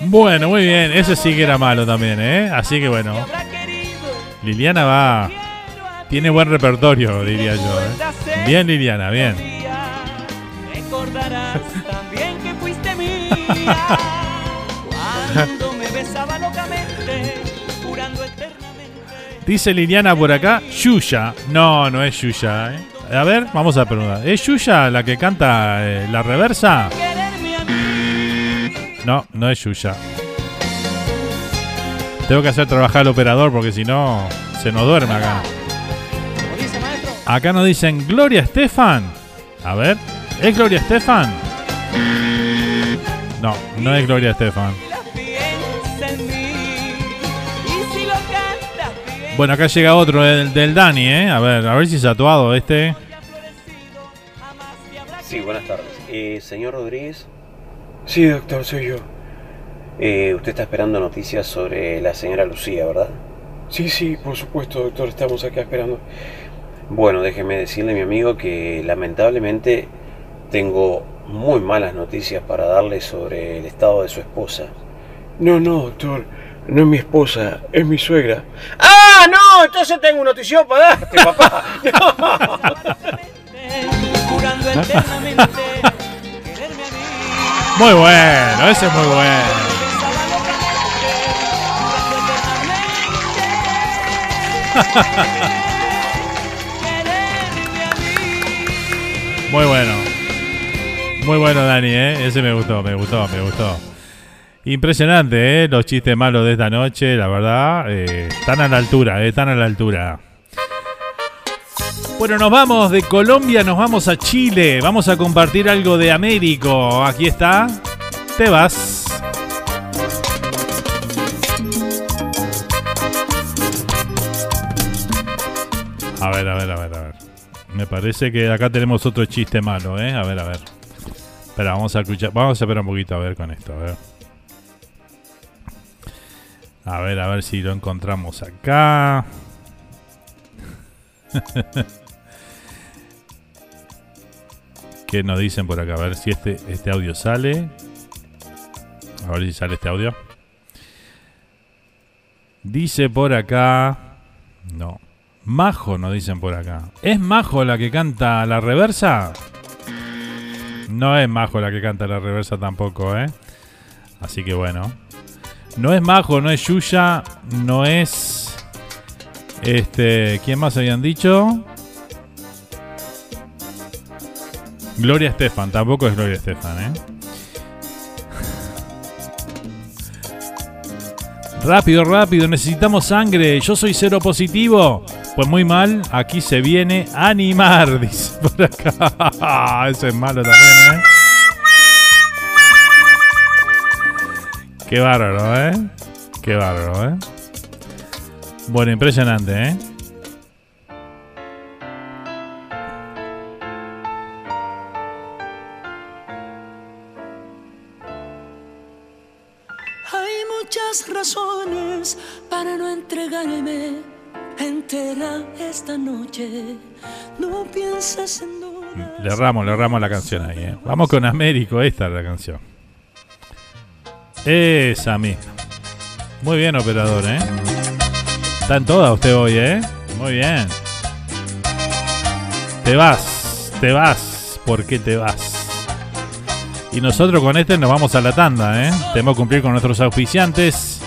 Bueno, muy bien. Ese sí que era malo también, ¿eh? Así que bueno. Liliana va. Tiene buen repertorio, diría yo. ¿eh? Bien, Liliana, bien. Recordarás también que fuiste mía. Cuando me besaba locamente, jurando eternamente. Dice Liliana por acá, Yuya. No, no es Yuya, ¿eh? A ver, vamos a preguntar. ¿Es Yuya la que canta eh, la reversa? No, no es Yuya. Tengo que hacer trabajar al operador porque si no se nos duerme acá. Acá nos dicen Gloria Estefan. A ver, ¿es Gloria Estefan? No, no es Gloria Estefan. Bueno, acá llega otro del, del Dani, ¿eh? A ver, a ver si es atuado este. Sí, buenas tardes. Eh, señor Rodríguez, Sí, doctor, soy yo. eh, usted está esperando noticias sobre la señora Lucía, ¿verdad? Sí, sí, por supuesto, doctor, estamos acá esperando. Bueno, déjeme decirle, mi amigo, que lamentablemente tengo muy malas noticias para darle sobre el estado de su esposa. No, no, doctor, no es mi esposa, es mi suegra. ¡Ah, no! Entonces tengo una notición para darte, papá. eternamente. Muy bueno, ese es muy bueno. Muy bueno. Muy bueno, Dani, ¿eh? Ese me gustó, me gustó, me gustó. Impresionante, ¿eh? Los chistes malos de esta noche, la verdad. Eh, están a la altura, eh, están a la altura. Bueno, nos vamos de Colombia, nos vamos a Chile. Vamos a compartir algo de Américo. Aquí está. Te vas. A ver, a ver, a ver, a ver. Me parece que acá tenemos otro chiste malo, ¿eh? A ver, a ver. Espera, vamos a escuchar. Vamos a esperar un poquito a ver con esto, a ver. A ver, a ver si lo encontramos acá. ¿Qué nos dicen por acá? A ver si este, este audio sale. A ver si sale este audio. Dice por acá. No. Majo nos dicen por acá. ¿Es Majo la que canta la reversa? No es Majo la que canta la reversa tampoco, ¿eh? Así que bueno. No es Majo, no es Yuya, no es. Este. ¿Quién más habían dicho? Gloria Estefan, tampoco es Gloria Estefan, ¿eh? Rápido, rápido, necesitamos sangre. Yo soy cero positivo. Pues muy mal, aquí se viene animar, dice por acá. Eso es malo también, ¿eh? Qué bárbaro, ¿eh? Qué bárbaro, ¿eh? Bueno, impresionante, ¿eh? Entera esta noche. No pienses en duda. Le erramos, le erramos la canción ahí, ¿eh? Vamos con Américo, esta es la canción. Esa misma. Muy bien, operador, ¿eh? Está en toda usted hoy, ¿eh? Muy bien. Te vas, te vas. ¿Por qué te vas? Y nosotros con este nos vamos a la tanda, ¿eh? Tenemos que cumplir con nuestros auspiciantes.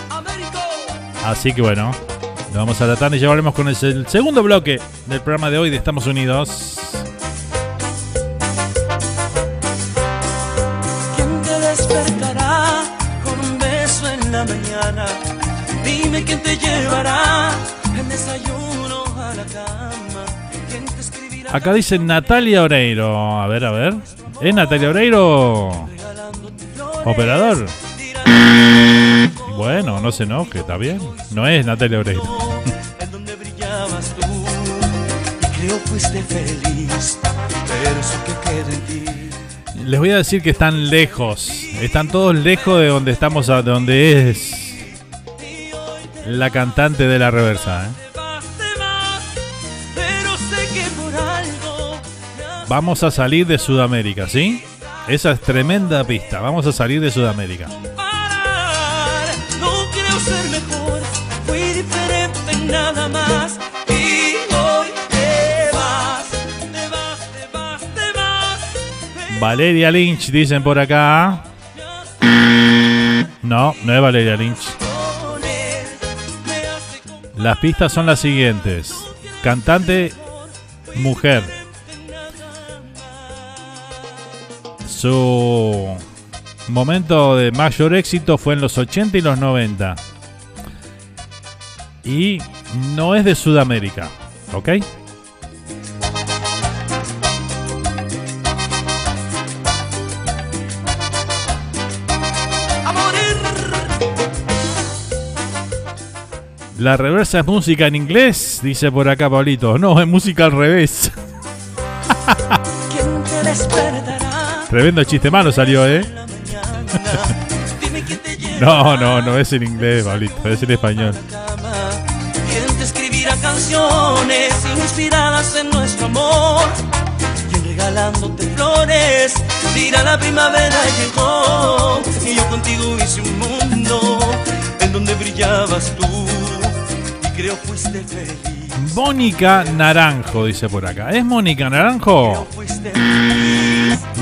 Así que bueno, nos vamos a la tanda y ya volvemos con el, el segundo bloque del programa de hoy de Estados Unidos. ¿Quién te despertará con un beso en la mañana? Dime quién te llevará el desayuno a la cama. ¿Quién te escribirá? Acá dice Natalia Oreiro. A ver, a ver. ¿Es Natalia Oreiro? Operador. Bueno, no se enoje, está bien. No es Natalia Oreiro. En donde brillabas tú y creo fuiste feliz, pero eso que queda en ti. Les voy a decir que están lejos. Están todos lejos de donde estamos, de donde es la cantante de la reversa. ¿eh? Sé que Vamos a salir de Sudamérica, ¿sí? Esa es tremenda pista. Vamos a salir de Sudamérica. Nada más. Y hoy te vas, te vas, te vas, te vas. Valeria Lynch, dicen por acá. No, no es Valeria Lynch. Las pistas son las siguientes. Cantante, mujer. Su momento de mayor éxito fue en los 80 y los 90. Y no es de Sudamérica, ¿ok? La reversa es música en inglés, dice por acá Pablito. No, es música al revés. Tremendo chiste malo salió, ¿eh? No, no, no es en inglés, Pablito, es en español. ¿Quién te escribirá canciones inspiradas en nuestro amor? ¿Quién regalándote flores dirá la primavera llegó? Y yo contigo hice un mundo en donde brillabas tú y creo fuiste feliz. Mónica Naranjo, dice por acá. ¿Es Mónica Naranjo?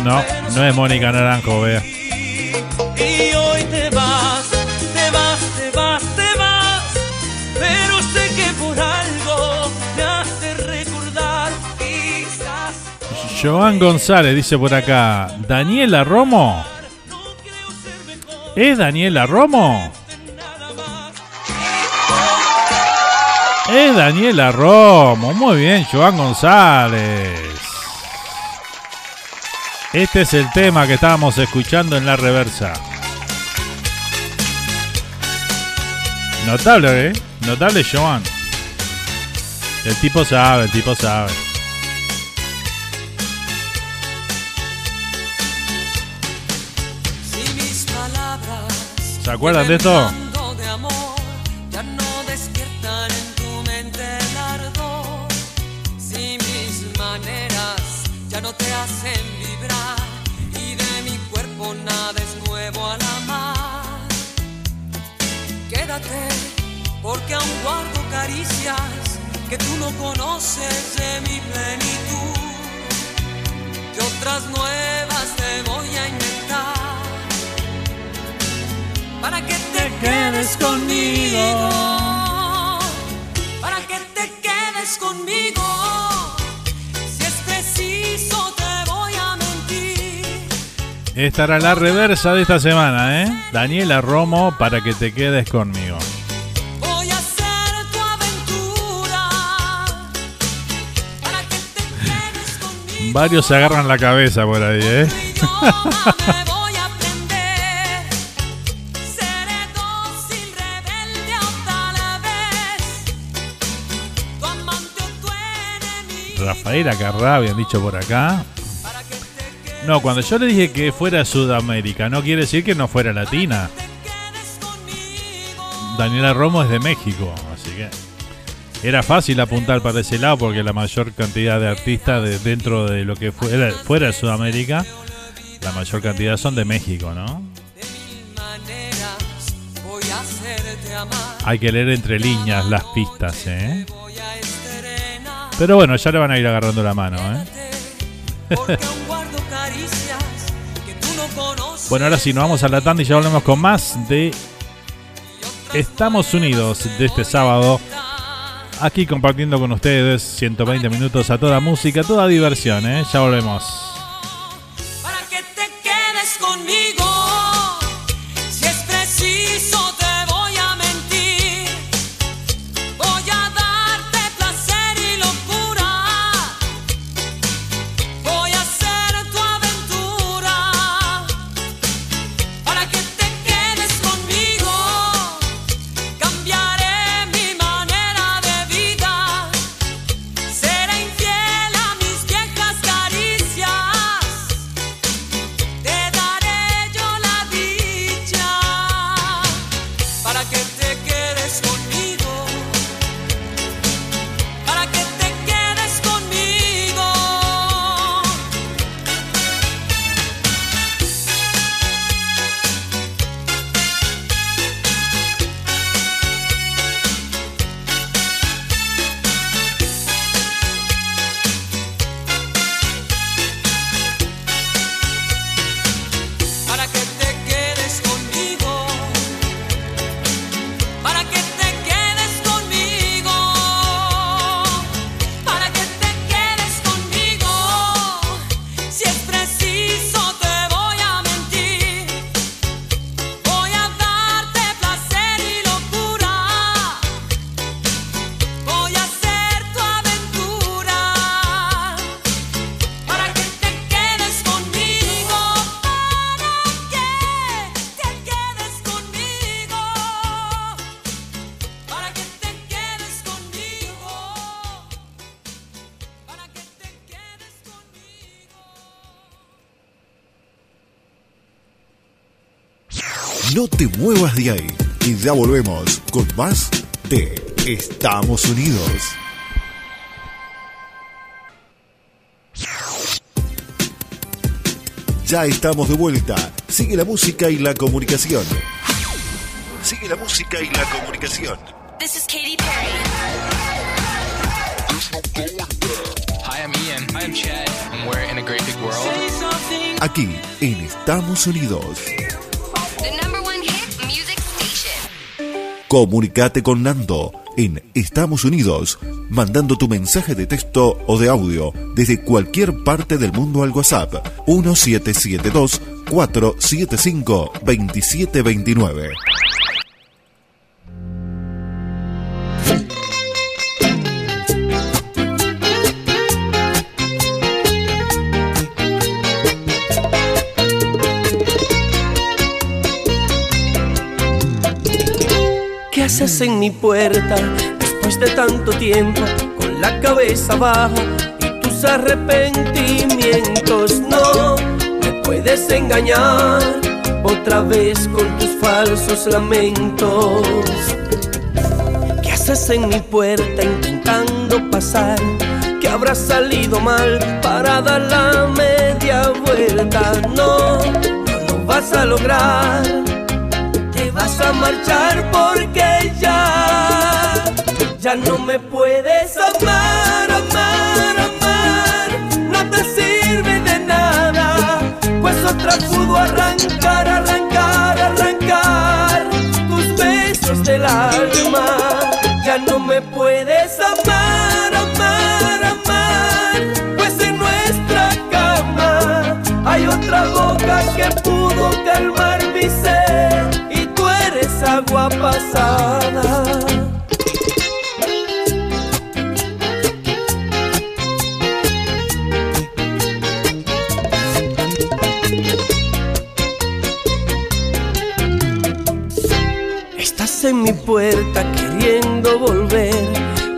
No, no es Mónica Naranjo, vea. Joan González dice por acá, Daniela Romo. ¿Es Daniela Romo? Es Daniela Romo. Muy bien, Joan González. Este es el tema que estábamos escuchando en la reversa. Notable, ¿eh? Notable Joan. El tipo sabe, el tipo sabe. Nuevo al amar. Quédate porque aún guardo caricias que tú no conoces de mi plenitud. Que otras nuevas para que te quedes conmigo, para que te quedes conmigo. Si es preciso te voy a mentir. Esta era la reversa de esta semana, ¿eh? Daniela Romo, para que te quedes conmigo. Voy a ser tu aventura. Varios se agarran la cabeza por ahí, ¿eh? Carrá, habían dicho por acá. No, cuando yo le dije que fuera Sudamérica, no quiere decir que no fuera latina. Daniela Romo es de México, así que era fácil apuntar para ese lado porque la mayor cantidad de artistas de- dentro de lo que fuera, fuera de Sudamérica, la mayor cantidad son de México, ¿no? Hay que leer entre líneas las pistas, ¿eh? Pero bueno, ya le van a ir agarrando la mano, ¿eh? Bueno, ahora sí, nos vamos a la tanda y ya volvemos con más de Estamos Unidos de este sábado. Aquí compartiendo con ustedes 120 minutos a toda música, toda diversión, ¿eh? Ya volvemos. para que te quedes conmigo. De ahí y ya volvemos con más de Estamos Unidos. Ya estamos de vuelta. Sigue la música y la comunicación. Sigue la música y la comunicación. This is Katy Perry. Hi, I'm Ian. Hi, I'm Chad. And we're in a great big world. Aquí en Estamos Unidos. Comunicate con Nando en Estados Unidos, mandando tu mensaje de texto o de audio desde cualquier parte del mundo al WhatsApp 1772 475 2729. ¿Qué haces en mi puerta después de tanto tiempo con la cabeza baja y tus arrepentimientos? No me puedes engañar otra vez con tus falsos lamentos. ¿Qué haces en mi puerta intentando pasar? Que habrá salido mal para dar la media vuelta. No, no lo vas a lograr a marchar porque ya, ya no me puedes amar, amar, amar, no te sirve de nada, pues otra pudo arrancar, arrancar, arrancar tus besos del alma, ya no me puedes pasada. Estás en mi puerta queriendo volver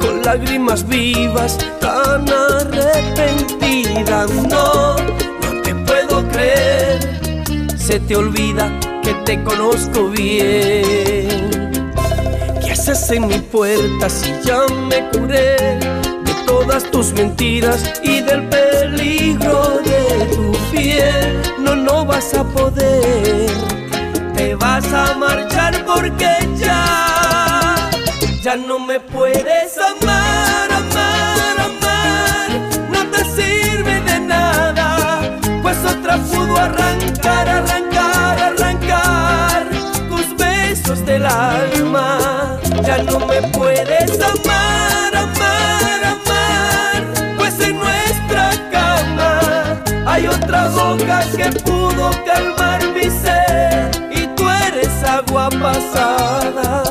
con lágrimas vivas tan arrepentidas. No, no te puedo creer. Se te olvida te conozco bien. ¿Qué haces en mi puerta si ya me curé de todas tus mentiras y del peligro de tu piel? No, no vas a poder. Te vas a marchar porque ya, ya no me puedes amar, amar, amar. No te sirve de nada, pues otra pudo arrancar, arrancar, no me puedes amar, amar, amar, pues en nuestra cama hay otra boca que pudo calmar mi sed y tú eres agua pasada.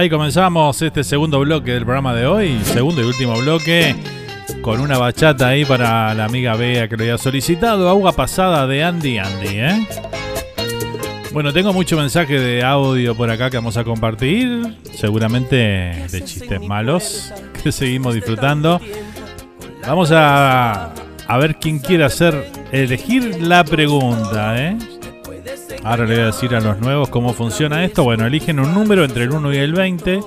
Ahí comenzamos este segundo bloque del programa de hoy, segundo y último bloque, con una bachata ahí para la amiga Bea que lo había solicitado, agua pasada de Andy Andy, ¿eh? Bueno, tengo mucho mensaje de audio por acá que vamos a compartir, seguramente de chistes malos que seguimos disfrutando. Vamos a, a ver quién quiere hacer, elegir la pregunta, ¿eh? Ahora le voy a decir a los nuevos cómo funciona esto. Bueno, eligen un número entre el 1 y el 20.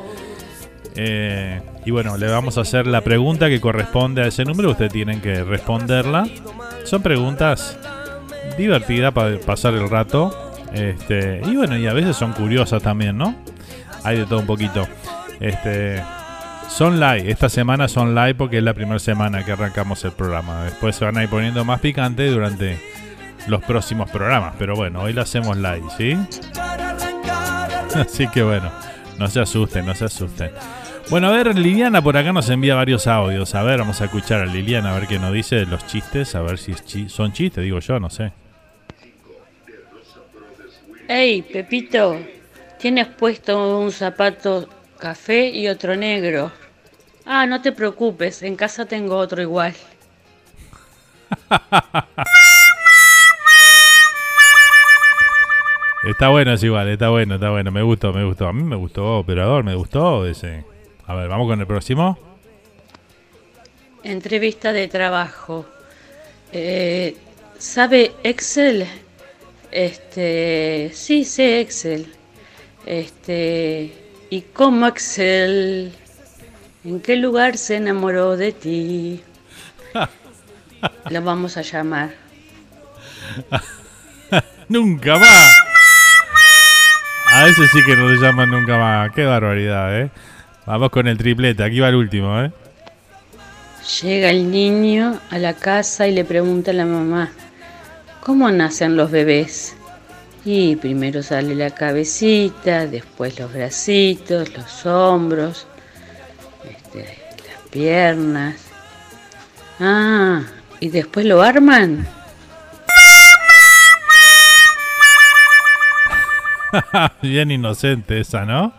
eh, y bueno, le vamos a hacer la pregunta que corresponde a ese número. Ustedes tienen que responderla. Son preguntas divertidas para pasar el rato. Este, y bueno, y a veces son curiosas también, ¿no? Hay de todo un poquito. Este, son live. Esta semana son live porque es la primera semana que arrancamos el programa. Después se van a ir poniendo más picante durante los próximos programas. Pero bueno, hoy lo hacemos live, ¿sí? Así que bueno, no se asusten, no se asusten. Bueno, a ver, Liliana por acá nos envía varios audios. A ver, vamos a escuchar a Liliana a ver qué nos dice de los chistes. A ver si es chi- son chistes, digo yo, no sé. Hey, Pepito, tienes puesto un zapato café y otro negro. Ah, no te preocupes, en casa tengo otro igual. Está bueno, es igual, está bueno, está bueno. Me gustó, me gustó. A mí me gustó, operador, me gustó ese. A ver, vamos con el próximo. Entrevista de trabajo. Eh, ¿Sabe Excel? Este, sí, sé Excel. Este, ¿y cómo Excel? ¿En qué lugar se enamoró de ti? Lo vamos a llamar. nunca más. A ese sí que no le llaman nunca más. Qué barbaridad, ¿eh? Vamos con el triplete. Aquí va el último, ¿eh? Llega el niño a la casa y le pregunta a la mamá, ¿cómo nacen los bebés? Y primero sale la cabecita, después los bracitos, los hombros, este, las piernas. Ah, ¿y después lo arman? Bien inocente esa, ¿no?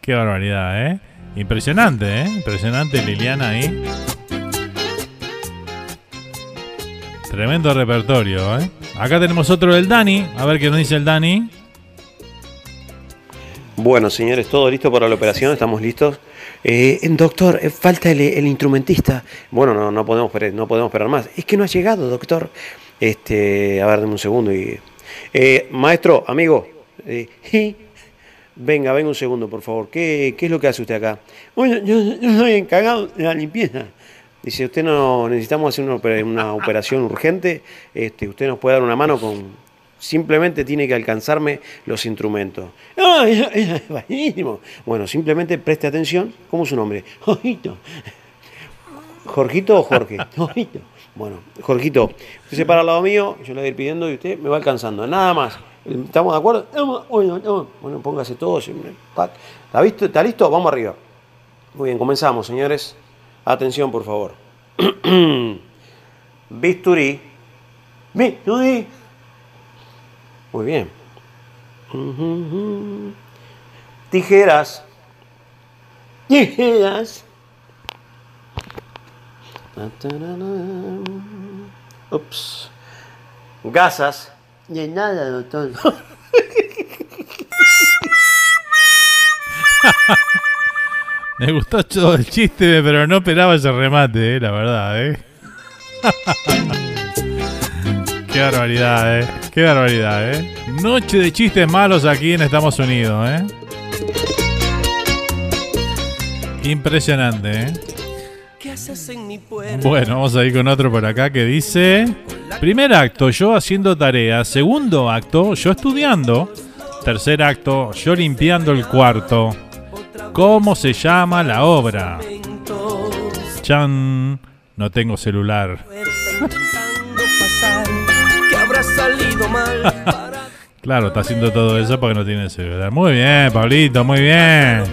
Qué barbaridad, ¿eh? Impresionante, ¿eh? Impresionante Liliana ahí. Tremendo repertorio, ¿eh? Acá tenemos otro del Dani. A ver qué nos dice el Dani. Bueno, señores, todo listo para la operación, estamos listos. Eh, doctor, eh, falta el, el instrumentista. Bueno, no, no, podemos, esperar- no podemos esperar más. Es que no ha llegado, doctor. Este, a ver, dame un segundo. Y, eh, maestro, amigo, eh, venga, venga un segundo, por favor. ¿Qué, qué es lo que hace usted acá? Bueno, yo, yo soy encargado de la limpieza. Dice, usted no necesitamos hacer una, opera- una operación urgente. Este, usted nos puede dar una mano con. Simplemente tiene que alcanzarme los instrumentos. ¡Ah, eso- eso es buenísimo! Bueno, simplemente preste atención. ¿Cómo es su nombre? Jorgito. ¿Jorgito o Jorge? Jorgito. Bueno, Jorgito, usted se para al lado mío, yo le voy a ir pidiendo y usted me va alcanzando. Nada más. ¿Estamos de acuerdo? Bueno, no. Bueno, póngase todo. siempre. ¿Está? ¿Está listo? Vamos arriba. Muy bien, comenzamos, señores. Atención, por favor. Bisturí. Bisturí. Muy bien. Tijeras. Tijeras. Ups. Gasas. De nada, doctor. Me gustó todo el chiste, pero no esperaba ese remate, eh, la verdad, eh. Qué barbaridad, eh. Qué barbaridad, eh. Noche de chistes malos aquí en Estados Unidos, eh. Impresionante, eh. Bueno, vamos a ir con otro por acá que dice: Primer acto, yo haciendo tarea. Segundo acto, yo estudiando. Tercer acto, yo limpiando el cuarto. ¿Cómo se llama la obra? Chan, no tengo celular. Claro, está haciendo todo eso porque no tiene celular. Muy bien, Pablito, muy bien.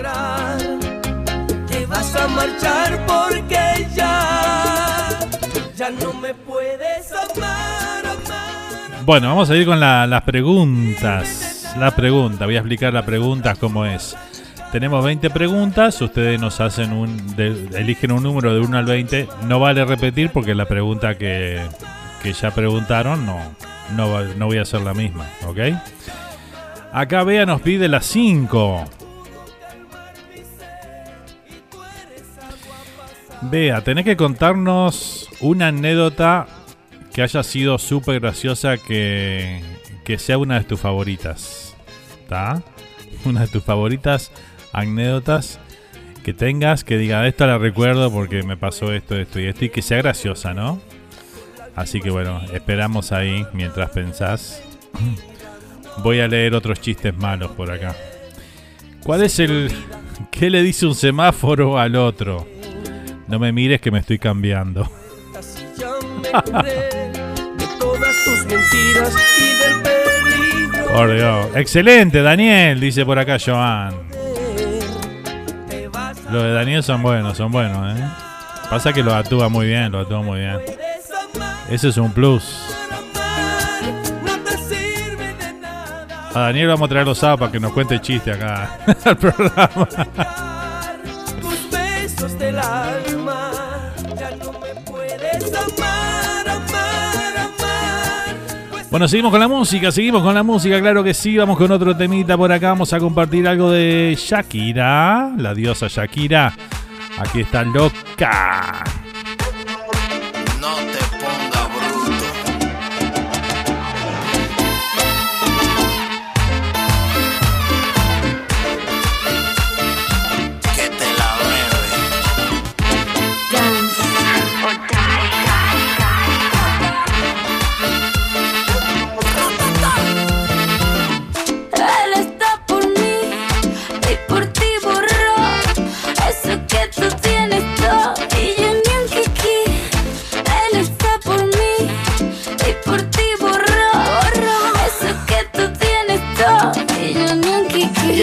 Bueno, vamos a ir con la- las preguntas. La pregunta, voy a explicar la pregunta cómo es. Tenemos 20 preguntas, ustedes nos hacen un. eligen un número de 1 al 20. No vale repetir porque la pregunta que, que ya preguntaron no, no, no voy a hacer la misma, ¿ok? Acá Bea nos pide las 5. Bea, tenés que contarnos una anécdota que haya sido súper graciosa que, que sea una de tus favoritas. ¿Está? Una de tus favoritas anécdotas que tengas que diga, esta la recuerdo porque me pasó esto, esto y esto y que sea graciosa, ¿no? Así que bueno, esperamos ahí mientras pensás. Voy a leer otros chistes malos por acá. ¿Cuál es el... ¿Qué le dice un semáforo al otro? No me mires que me estoy cambiando. tus mentiras y del peligro. Por Dios. Excelente, Daniel, dice por acá Joan. Los de Daniel son buenos, son buenos, ¿eh? Pasa que lo actúa muy bien, lo actúa muy bien. Ese es un plus. A Daniel vamos a traer los sábados para que nos cuente chiste acá al programa. Tus besos del alma, ya no me puedes amar, Bueno, seguimos con la música, seguimos con la música, claro que sí, vamos con otro temita por acá, vamos a compartir algo de Shakira, la diosa Shakira. Aquí está loca.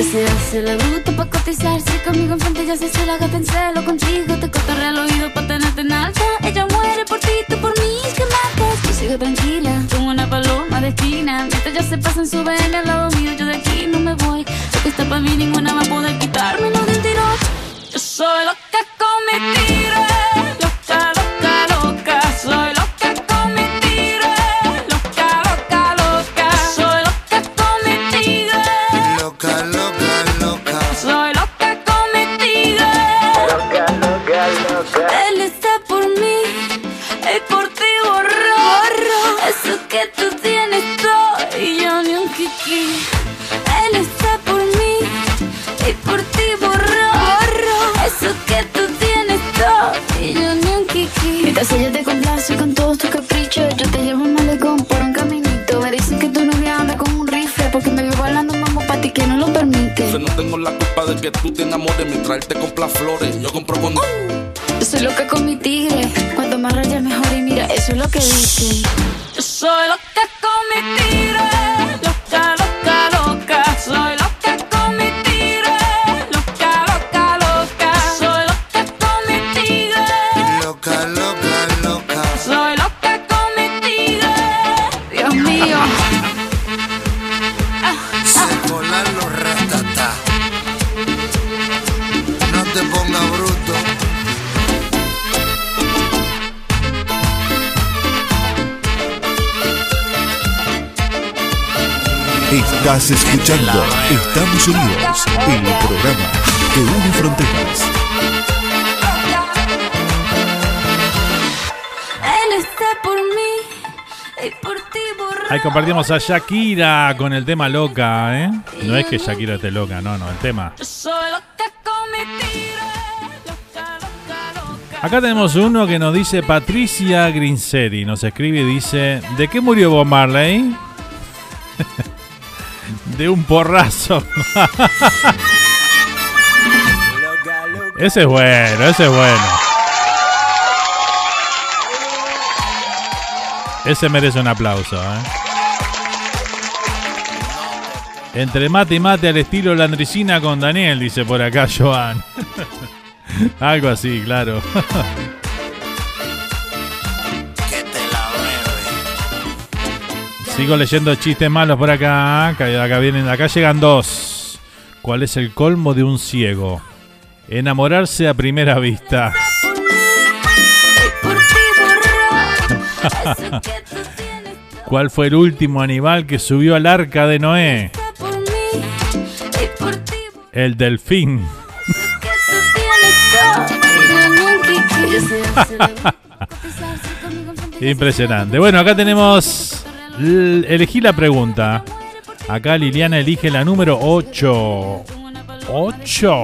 Ella se hace la bruta pa' cotizarse conmigo enfrente, ya se hace la gata en celo contigo. Te cotorrea al oído pa' tenerte en alta. Ella muere por ti, tú por mí, que matas. Yo sigo tranquila, como una paloma de esquina. Mientras ya se pasan su ven al lado mío, yo de aquí no me voy. Lo que está para mí, ninguna va a poder quitarme lo de un tiro. Yo soy loca con mi Mientras ella te complace con todos tus caprichos, yo te llevo un malecón por un caminito. Me dicen que tu novia anda con un rifle porque me vio bailando mambo pa' ti que no lo permite. Yo no tengo la culpa de que tú te enamores mientras él te compra flores. Yo compro con. Yo soy loca con mi tigre. Cuanto más rayas mejor y mira, eso es lo que dicen. Estás escuchando Estamos Unidos, el programa que une fronteras. Él está por mí y por ti. Ahí compartimos a Shakira con el tema loca, ¿eh? No es que Shakira esté loca, no, no, el tema. Acá tenemos uno que nos dice Patricia Grinseri. Nos escribe y dice: ¿De qué murió Bob Marley? de un porrazo. ese es bueno, ese es bueno. Ese merece un aplauso, ¿eh? Entre mate y mate al estilo Landricina con Daniel, dice por acá Joan. Algo así, claro. Sigo leyendo chistes malos por acá. Acá, vienen, acá llegan dos. ¿Cuál es el colmo de un ciego? Enamorarse a primera vista. ¿Cuál fue el último animal que subió al arca de Noé? El delfín. Impresionante. Bueno, acá tenemos. Elegí la pregunta. Acá Liliana elige la número 8. 8.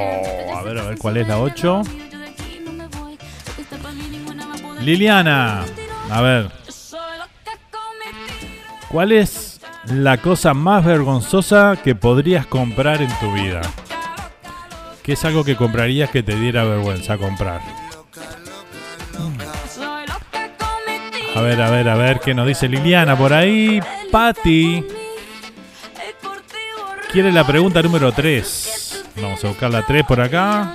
A ver, a ver cuál es la 8. Liliana. A ver. ¿Cuál es la cosa más vergonzosa que podrías comprar en tu vida? ¿Qué es algo que comprarías que te diera vergüenza comprar? A ver, a ver, a ver qué nos dice Liliana por ahí. Patti. Quiere la pregunta número 3. Vamos a buscar la 3 por acá.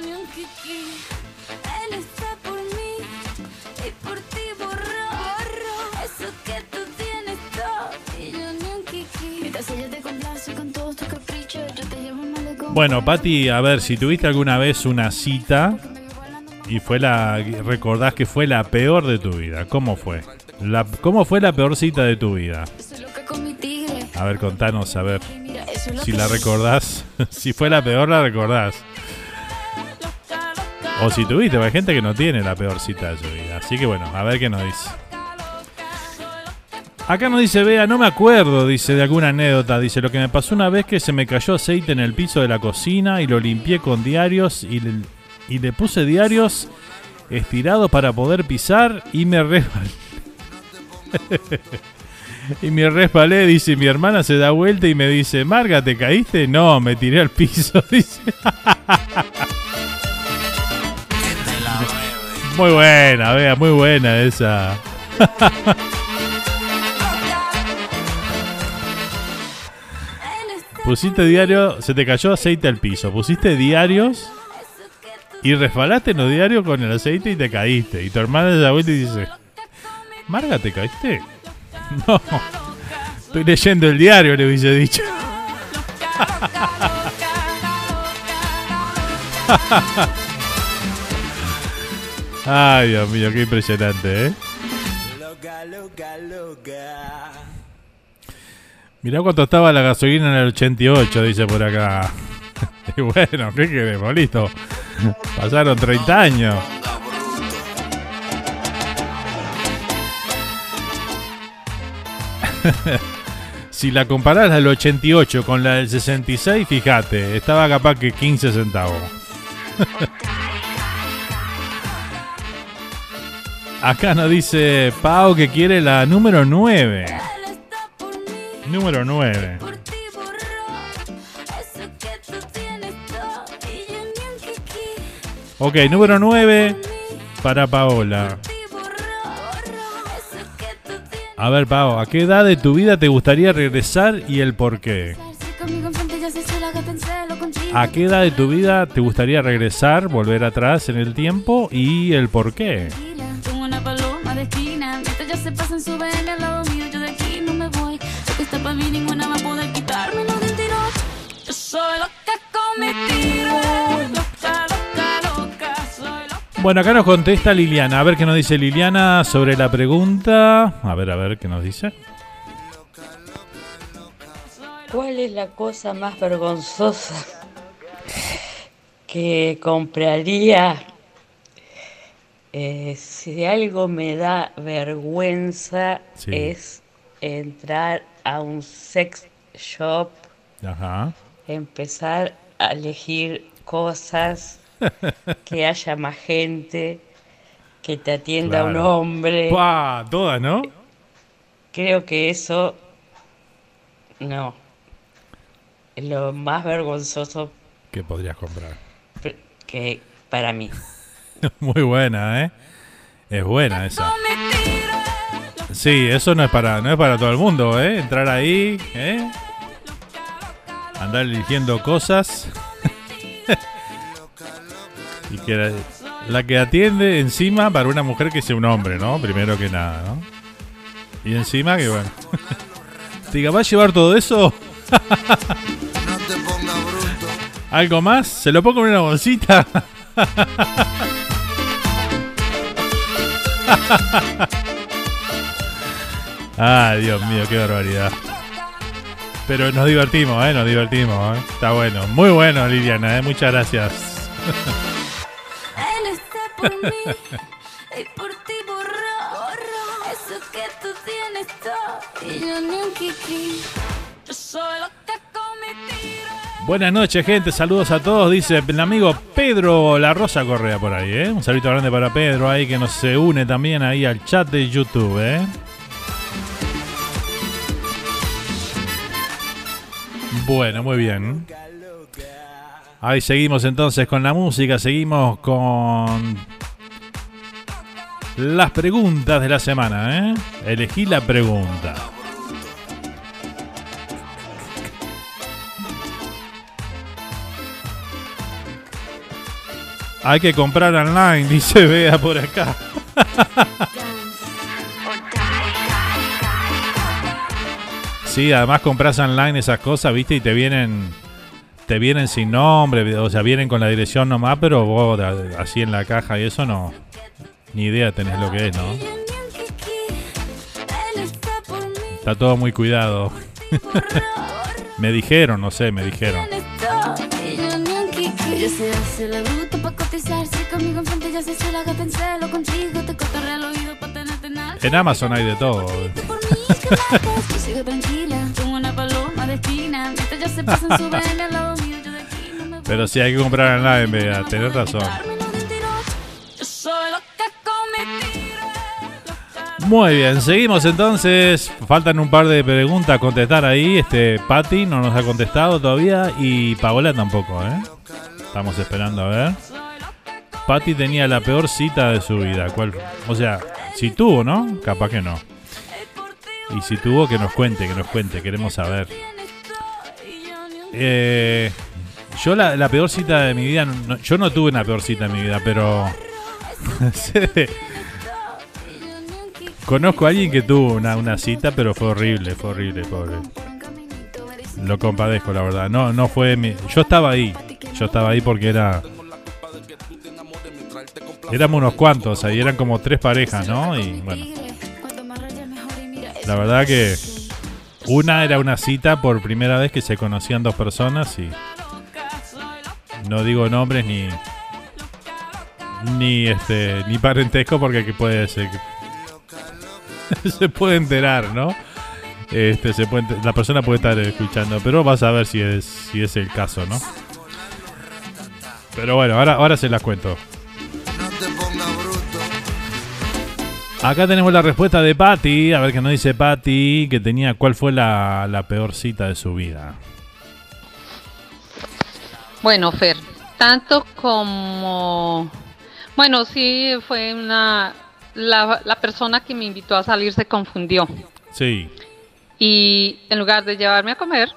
Bueno, Pati, a ver, si tuviste alguna vez una cita y fue la. recordás que fue la peor de tu vida, ¿cómo fue? La, ¿Cómo fue la peor cita de tu vida? A ver, contanos, a ver. Si la recordás, si fue la peor, la recordás. O si tuviste, hay gente que no tiene la peor cita de su vida. Así que bueno, a ver qué nos dice. Acá nos dice, vea, no me acuerdo, dice, de alguna anécdota. Dice, lo que me pasó una vez que se me cayó aceite en el piso de la cocina y lo limpié con diarios y le, y le puse diarios estirados para poder pisar y me resbalé. y me resbalé, dice, mi hermana se da vuelta y me dice, Marga, ¿te caíste? No, me tiré al piso, dice. muy buena, vea, muy buena esa. Pusiste diario, se te cayó aceite al piso. Pusiste diarios y resbalaste en los diarios con el aceite y te caíste. Y tu hermana se da vuelta y dice: Marga, ¿te caíste? No, estoy leyendo el diario, le hubiese dicho. Ay, Dios mío, qué impresionante, ¿eh? Mirá cuánto estaba la gasolina en el 88, dice por acá. Y bueno, ¿qué queremos? Listo. Pasaron 30 años. si la comparás del 88 con la del 66, fíjate, estaba capaz que 15 centavos. Acá nos dice Pau que quiere la número 9. Número 9. Ok, número 9 para Paola. A ver, Pau, ¿a qué edad de tu vida te gustaría regresar y el por qué? ¿A qué edad de tu vida te gustaría regresar, volver atrás en el tiempo y el por qué? Soy loca con mi tiro, Bueno, acá nos contesta Liliana. A ver qué nos dice Liliana sobre la pregunta. A ver, a ver qué nos dice. ¿Cuál es la cosa más vergonzosa que compraría? Eh, si algo me da vergüenza Sí. es entrar a un sex shop, Ajá. empezar a elegir cosas, que haya más gente, que te atienda un hombre. Todas, ¿no? Creo que eso no. Es lo más vergonzoso ¿Qué podrías comprar? pr- que para mí. Muy buena, ¿eh? Es buena esa. Sí, eso no es para no es para todo el mundo, ¿eh? Entrar ahí, ¿eh? Andar eligiendo cosas. la, que atiende encima para una mujer que sea un hombre, ¿no? Primero que nada, ¿no? Y encima que bueno. ¿va a llevar todo eso? ¿Algo más? ¿Se lo pongo en una bolsita? Ay, Dios mío, qué barbaridad. Pero nos divertimos, ¿eh? Nos divertimos, ¿eh? Está bueno. Muy bueno, Liliana, ¿eh? Muchas gracias. Buenas noches, gente. Saludos a todos. Dice el amigo Pedro La Rosa Correa por ahí, ¿eh? Un saludo grande para Pedro ahí que nos se une también ahí al chat de YouTube, ¿eh? Bueno, muy bien. Ahí seguimos entonces con la música, seguimos con las preguntas de la semana, ¿eh? Elegí la pregunta. Hay que comprar online, dice Bea por acá. Sí, además compras online esas cosas, viste, y te vienen te vienen sin nombre, o sea, vienen con la dirección nomás, pero vos así en la caja y eso no. Ni idea tenés lo que es, ¿no? Está todo muy cuidado. me dijeron, no sé, me dijeron. En Amazon hay de todo. De esquina, mientras ya se pasan su vena al lado mío, yo de aquí no me Pero sí hay que comprar en vez de- tenés razón. Muy bien, seguimos entonces. Faltan un par de preguntas a contestar ahí. Este, Patty no nos ha contestado todavía y Paola tampoco, ¿eh? Estamos esperando a ver. Patty tenía la peor cita de su vida. ¿Cuál? O sea, si tuvo, ¿no? Capaz que no. Y si tuvo, que nos cuente, que nos cuente. Queremos saber. Eh, yo la, peor cita de mi vida, yo no tuve una peor cita en mi vida, pero de- conozco a alguien que tuvo una, una cita, pero fue horrible, fue horrible, pobre. Lo compadezco, la verdad. No, no fue mi, yo estaba ahí, yo estaba ahí porque era éramos unos cuantos, ahí eran como tres parejas, ¿no? Y bueno, la verdad que una era una cita por primera vez que se conocían dos personas y no digo nombres ni ni este ni parentesco porque que puede ser se puede enterar, ¿no? Este se puede la persona puede estar escuchando, pero vas a ver si es si es el caso, ¿no? Pero bueno, ahora ahora se las cuento. Acá tenemos la respuesta de Patty. A ver qué nos dice Patty. Que tenía cuál fue la, la peor cita de su vida. Bueno, Fer, tanto como... Bueno, sí, fue una... La, la persona que me invitó a salir se confundió Sí. y en lugar de llevarme a comer,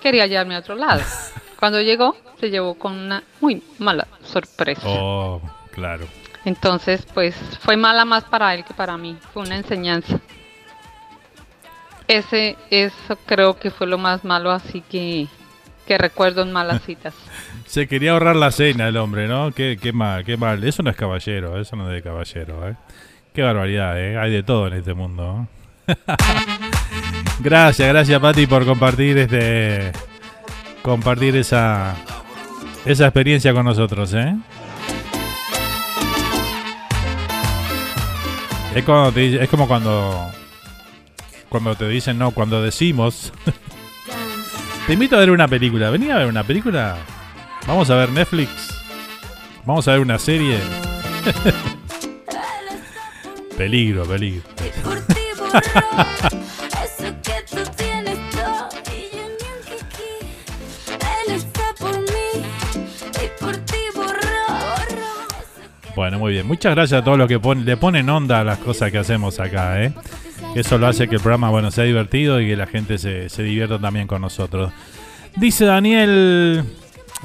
quería llevarme a otro lado. Cuando llegó, se llevó con una muy mala sorpresa. Oh, claro. Entonces, pues fue mala más para él que para mí. Fue una enseñanza. Ese, eso creo que fue lo más malo, así que, que recuerdo en malas citas. Se quería ahorrar la cena el hombre, ¿no? Qué, qué mal, qué mal. Eso no es caballero, eso no es de caballero, ¿eh? Qué barbaridad, ¿eh? Hay de todo en este mundo. ¿no? gracias, gracias Pati por compartir este compartir esa esa experiencia con nosotros, ¿eh? Es, cuando es como cuando cuando te dicen no, cuando decimos te invito a ver una película. Vení a ver una película. Vamos a ver Netflix. Vamos a ver una serie. peligro, peligro. Bueno, muy bien. Muchas gracias a todos los que pon- le ponen onda a las cosas que hacemos acá, ¿eh? Eso lo hace que el programa, bueno, sea divertido y que la gente se, se divierta también con nosotros. Dice Daniel,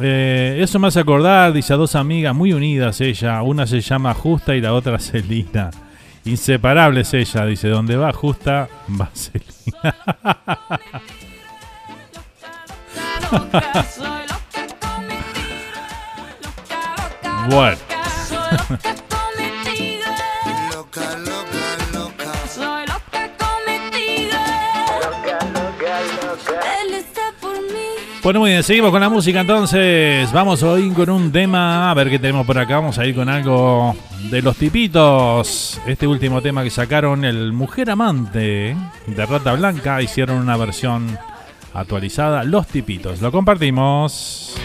eh, eso me hace acordar, dice a dos amigas muy unidas ella, una se llama Justa y la otra Celina. Inseparables ella, dice, donde va Justa, va Celina. bueno. Bueno, muy bien, seguimos con la música entonces. Vamos hoy con un tema, a ver qué tenemos por acá. Vamos a ir con algo de los tipitos. Este último tema que sacaron, el Mujer Amante de Rata Blanca, hicieron una versión actualizada, Los Tipitos. Lo compartimos.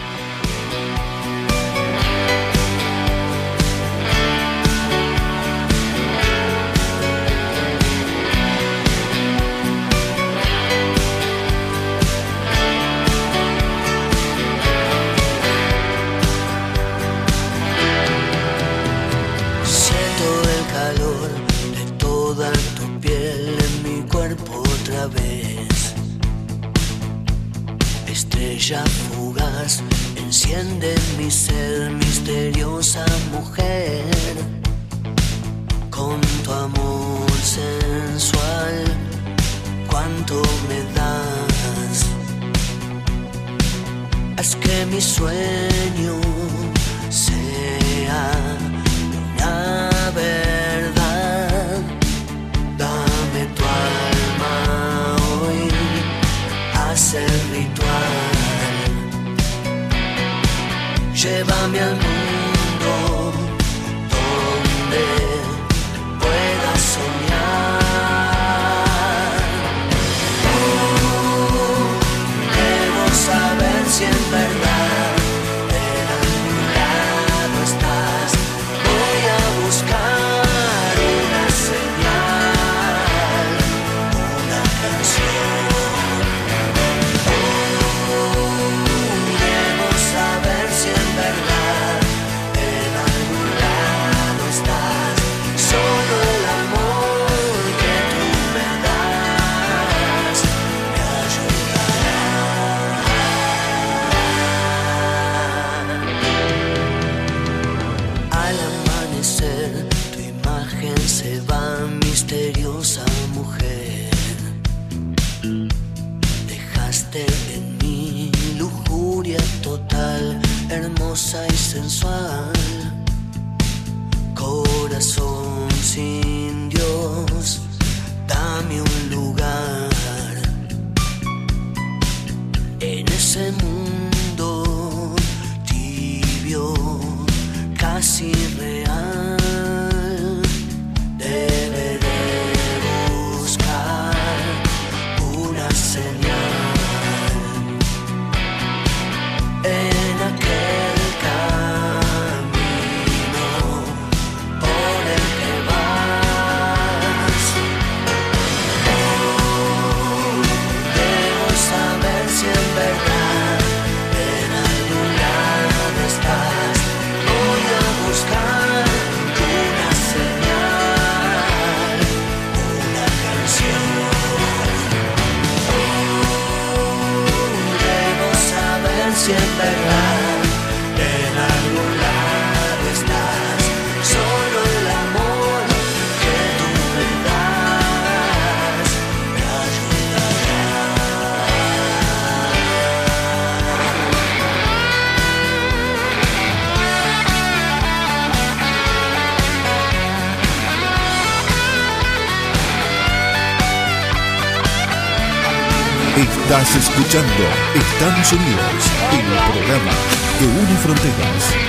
Escuchando Estamos Unidos, el programa que une fronteras.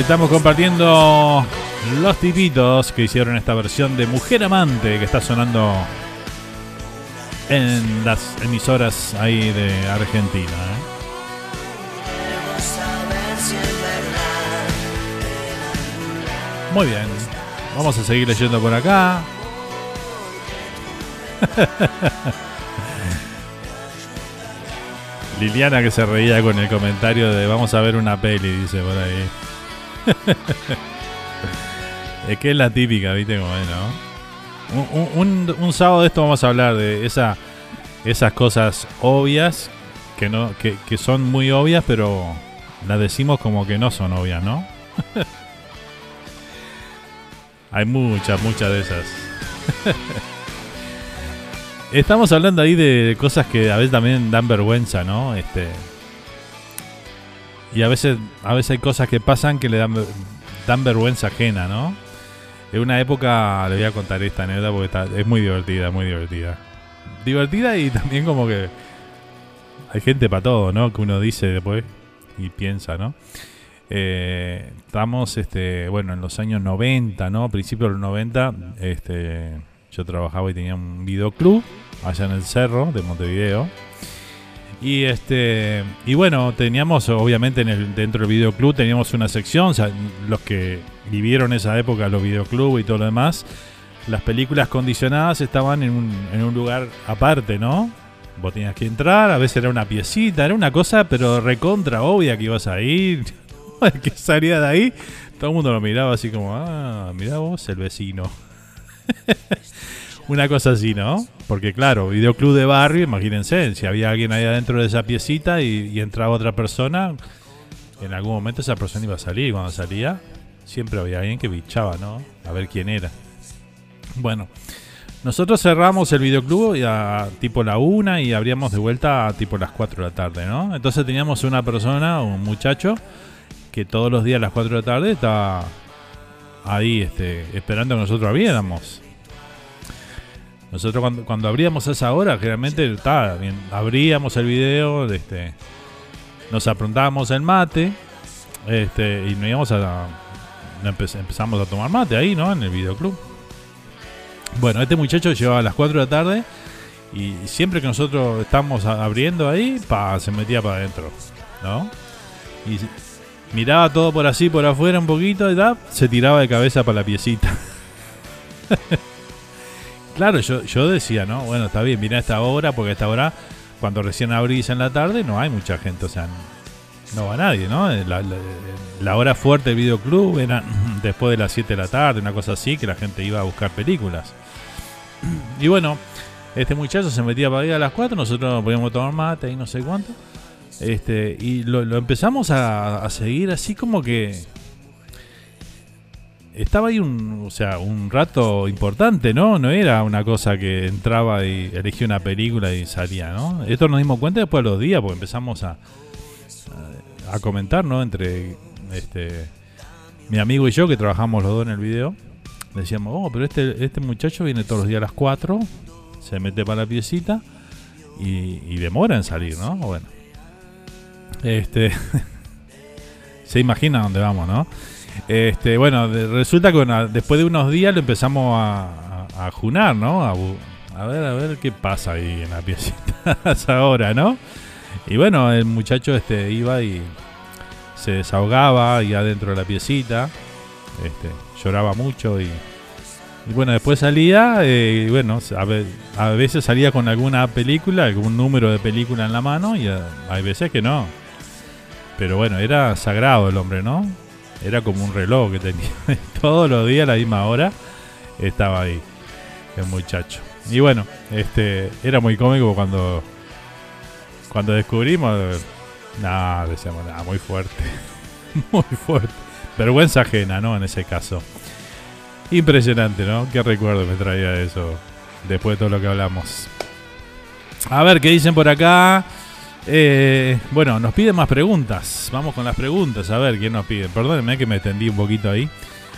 Estamos compartiendo los tipitos que hicieron esta versión de Mujer Amante que está sonando en las emisoras ahí de Argentina. ¿eh? Muy bien, vamos a seguir leyendo por acá. Liliana que se reía con el comentario de vamos a ver una peli, dice por ahí. es que es la típica, viste cómo es, ¿no? Un sábado de esto vamos a hablar de esa, esas cosas obvias que, no, que, que son muy obvias, pero las decimos como que no son obvias, ¿no? Hay muchas, muchas de esas. Estamos hablando ahí de cosas que a veces también dan vergüenza, ¿no? Este. Y a veces, a veces hay cosas que pasan que le dan, dan vergüenza ajena, ¿no? En una época, le voy a contar esta anécdota porque está- es muy divertida, muy divertida. Divertida y también como que hay gente para todo, ¿no? Que uno dice después y piensa, ¿no? Eh, estamos, este, bueno, en los años 90, ¿no? Principios de los 90, este, yo trabajaba y tenía un videoclub allá en el cerro de Montevideo. Y este y bueno, teníamos obviamente en el dentro del videoclub teníamos una sección, los que vivieron esa época los videoclubs y todo lo demás, las películas condicionadas estaban en un, en un lugar aparte, ¿no? Vos tenías que entrar, a veces era una piecita, era una cosa, pero recontra obvia que ibas a ir. que salía de ahí, todo el mundo lo miraba así como, ah, mira vos, el vecino. una cosa así, ¿no? Porque claro, videoclub de barrio, imagínense, si había alguien ahí adentro de esa piecita y, entraba otra persona, en algún momento esa persona iba a salir y cuando salía, siempre había alguien que bichaba, ¿no? A ver quién era. Bueno, nosotros cerramos el videoclub a tipo la una y abríamos de vuelta a tipo las 4 de la tarde, ¿no? Entonces teníamos una persona, un muchacho, que todos los días a las 4 de la tarde estaba ahí este, esperando que nosotros abriéramos. Nosotros cuando, cuando abríamos a esa hora, generalmente estaba bien, abríamos el video, este, nos aprontábamos el mate, este, y nos íbamos a empe- empezamos a tomar mate ahí, ¿no? En el videoclub. Bueno, este muchacho llegaba a las 4 de la tarde y siempre que nosotros estamos abriendo ahí, pa, se metía para adentro, ¿no? Y miraba todo por así, por afuera un poquito y se tiraba de cabeza para la piecita. claro, yo, yo decía, ¿no? Bueno, está bien, mira esta hora, porque a esta hora, cuando recién abrís en la tarde, no hay mucha gente, o sea, no va nadie, ¿no? La, la- hora fuerte del videoclub era después de las 7 de la tarde, una cosa así, que la gente iba a buscar películas. Y bueno, este muchacho se metía para ir a las 4, nosotros nos podíamos tomar mate y no sé cuánto. Este, y lo, empezamos a, a seguir así como que estaba ahí un, o sea, un rato importante, ¿no? No era una cosa que entraba y elegía una película y salía, ¿no? Esto nos dimos cuenta después de los días, porque empezamos a, a, comentar, ¿no? Entre este mi amigo y yo, que trabajamos los dos en el video, decíamos, oh, pero este, este muchacho viene todos los días a las 4, se mete para la piecita y, y demora en salir, ¿no? Bueno. Este. se imagina dónde vamos, ¿no? Este, bueno, resulta que después de unos días lo empezamos a, a, junar, ¿no? A, ver, a ver qué pasa ahí en la piecita a esa hora, ¿no? Y bueno, el muchacho este iba y se desahogaba y adentro de la piecita, este, lloraba mucho y, y bueno, después salía, eh, y bueno, a, ve- a veces salía con alguna película, algún número de película en la mano y a- hay veces que no. Pero bueno, era sagrado el hombre, ¿no? Era como un reloj que tenía. Todos los días a la misma hora estaba ahí el muchacho. Y bueno, este era muy cómico cuando cuando descubrimos nada, decíamos, nada, muy fuerte. muy fuerte. Vergüenza ajena, ¿no? En ese caso. Impresionante, ¿no? Qué recuerdo me traía eso después de todo lo que hablamos. A ver, ¿qué dicen por acá? Eh, bueno, nos piden más preguntas. Vamos con las preguntas. A ver, ¿quién nos pide? Perdónenme que me extendí un poquito ahí.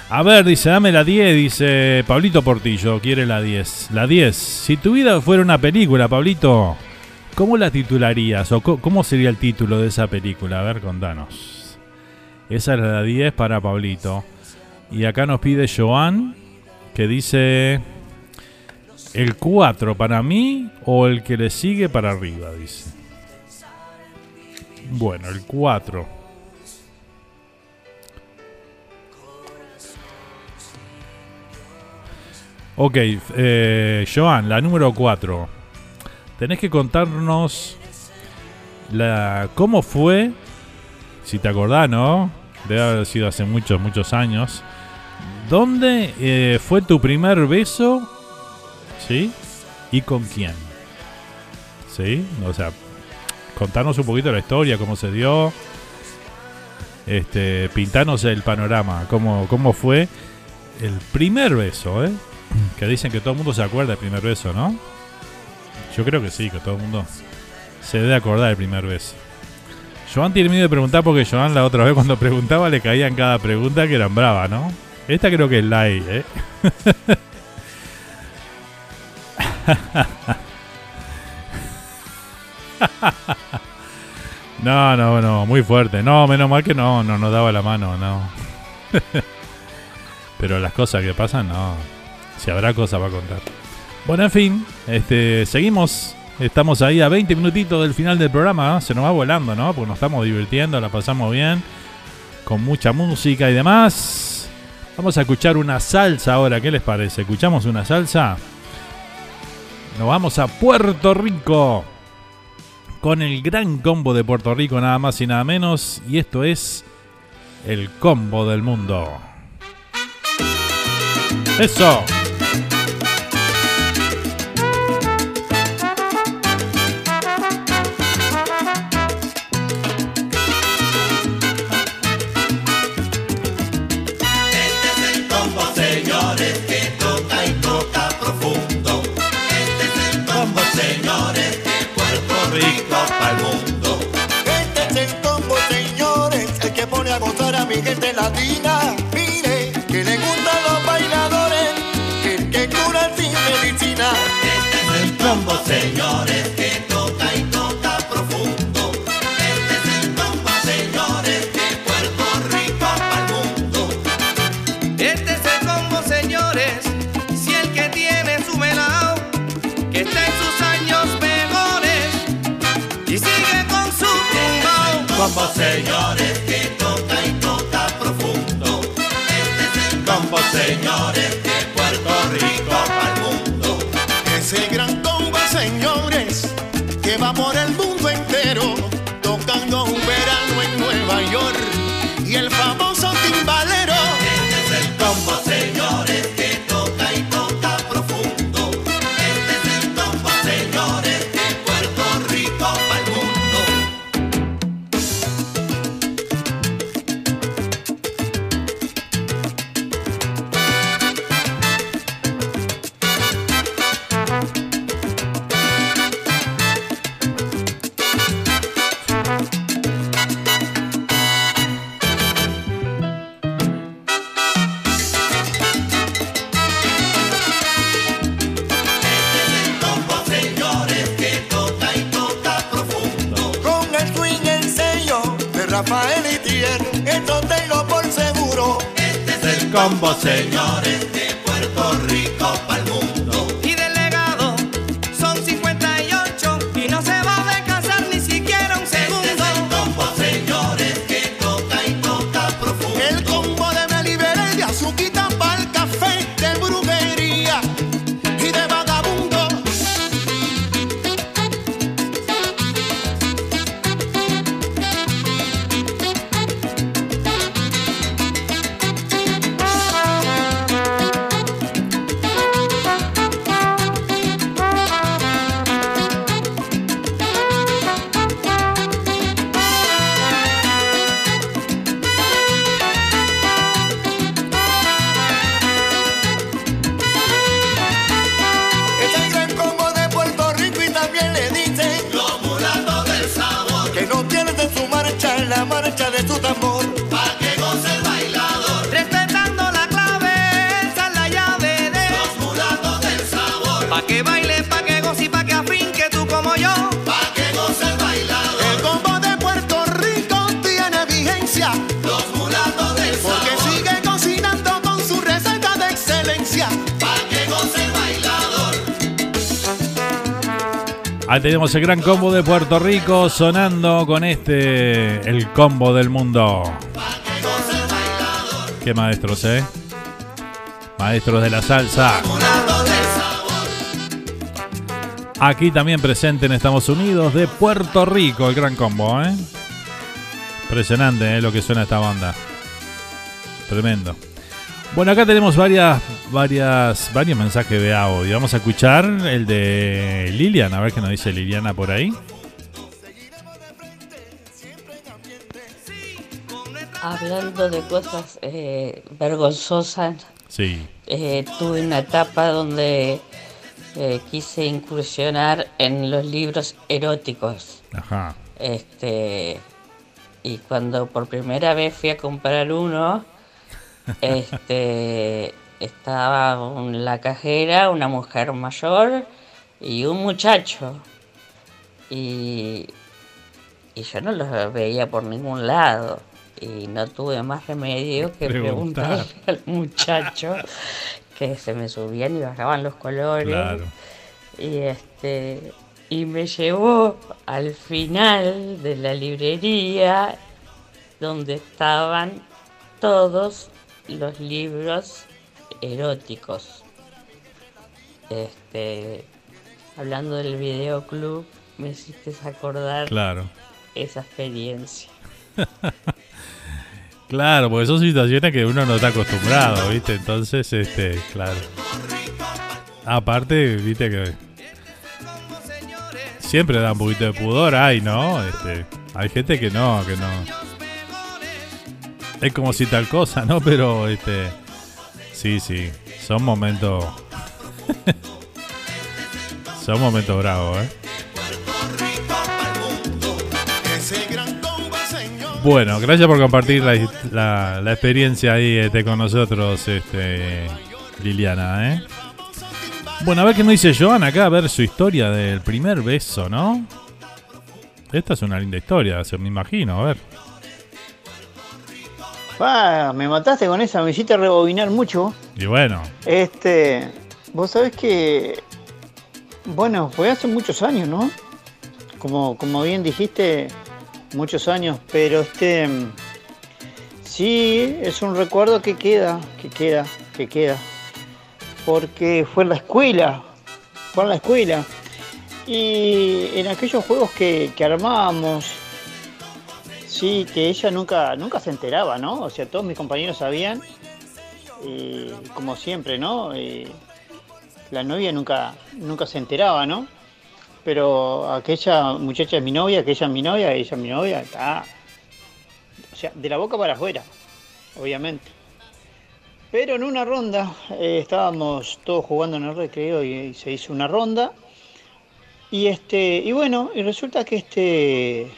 A ver, dice, dame la 10, dice Pablito Portillo, quiere la 10. La 10. Si tu vida fuera una película, Pablito, ¿cómo la titularías? ¿O cómo sería el título de esa película? A ver, contanos. Esa es la 10 para Pablito. Y acá nos pide Joan, que dice... El 4 para mí o el que le sigue para arriba, dice. Bueno, el 4. Ok, eh, Joan, la número 4. Tenés que contarnos la, cómo fue, si te acordás, ¿no? Debe haber sido hace muchos, muchos años. ¿Dónde eh, fue tu primer beso? ¿Sí? ¿Y con quién? ¿Sí? O sea, contarnos un poquito la historia, cómo se dio. Este, pintanos el panorama, cómo, cómo fue el primer beso, ¿eh? Que dicen que todo el mundo se acuerda del primer beso, ¿no? Yo creo que sí, que todo el mundo se debe acordar del primer beso. Joan tiene miedo de preguntar porque Joan la otra vez cuando preguntaba le caía en cada pregunta que eran brava, ¿no? Esta creo que es light, ¿eh? No, no, no, muy fuerte. No, menos mal que no, no nos daba la mano, no. Pero las cosas que pasan, no. Si habrá cosas para contar. Bueno, en fin, este, seguimos Estamos ahí a 20 minutitos del final del programa. Se nos va volando, ¿no? Porque nos estamos divirtiendo, la pasamos bien. Con mucha música y demás. Vamos a escuchar una salsa ahora. ¿Qué les parece? ¿Escuchamos una salsa? Nos vamos a Puerto Rico. Con el gran combo de Puerto Rico, nada más y nada menos. Y esto es el combo del mundo. Eso. A gozar a mi gente latina. Mire, que le gustan los bailadores, el que cura sin medicina. Este es el combo, señores, que toca y toca profundo. Este es el combo, señores, de Puerto Rico para el mundo. Este es el combo, señores. Si el que tiene su melao, que está en sus años mejores y sigue con su tumbao. Combo, señores, señores, de Puerto Rico para el mundo. Es el gran combo, señores, que va por el Combo, señores, Tenemos el gran combo de Puerto Rico sonando con este, el combo del mundo. Qué maestros, ¿eh? Maestros de la salsa. Aquí también presente en Estados Unidos de Puerto Rico, el gran combo, ¿eh? Impresionante, ¿eh? Lo que suena esta banda. Tremendo. Bueno, acá tenemos varias, varias, varios mensajes de audio. Vamos a escuchar el de Lilian, a ver qué nos dice Liliana por ahí. Hablando de cosas eh, vergonzosas, Sí. eh, tuve una etapa donde eh, quise incursionar en los libros eróticos. Ajá. Este, y cuando por primera vez fui a comprar uno, este, estaba la cajera, una mujer mayor y un muchacho. Y, y yo no los veía por ningún lado. Y no tuve más remedio que Preguntar. preguntarle al muchacho que se me subían y bajaban los colores. Claro. Y este y me llevó al final de la librería donde estaban todos los libros eróticos. Este, hablando del videoclub, me hiciste acordar Claro. esa experiencia. Claro, porque son situaciones que uno no está acostumbrado, ¿viste? Entonces, este, claro. Aparte, viste que siempre da un poquito de pudor, hay, ¿no? Este, hay gente que no, que no. Es como si tal cosa, ¿no? Pero, este, sí, sí, son momentos, son momentos bravos, ¿eh? Bueno, gracias por compartir la, la- experiencia ahí este, con nosotros, este, Liliana, ¿eh? Bueno, a ver qué nos dice Joan acá, a ver su historia del primer beso, ¿no? Esta es una linda historia, se me imagino, a ver. Pa, me mataste con esa, me hiciste rebobinar mucho. Y bueno, Este, vos sabés que, bueno, fue hace muchos años, ¿no? Como, como bien dijiste, muchos años, pero este, sí, es un recuerdo que queda, que queda, que queda, porque fue en la escuela, fue en la escuela, y en aquellos juegos que, que armábamos, sí, que ella nunca, nunca se enteraba, ¿no? O sea, todos mis compañeros sabían, como siempre, ¿no? La novia nunca, nunca se enteraba, ¿no? Pero aquella muchacha es mi novia, aquella es mi novia, ella es mi novia, está. O sea, de la boca para afuera, obviamente. Pero en una ronda, eh, estábamos todos jugando en el recreo y, y se hizo una ronda. Y este, y bueno, y resulta que este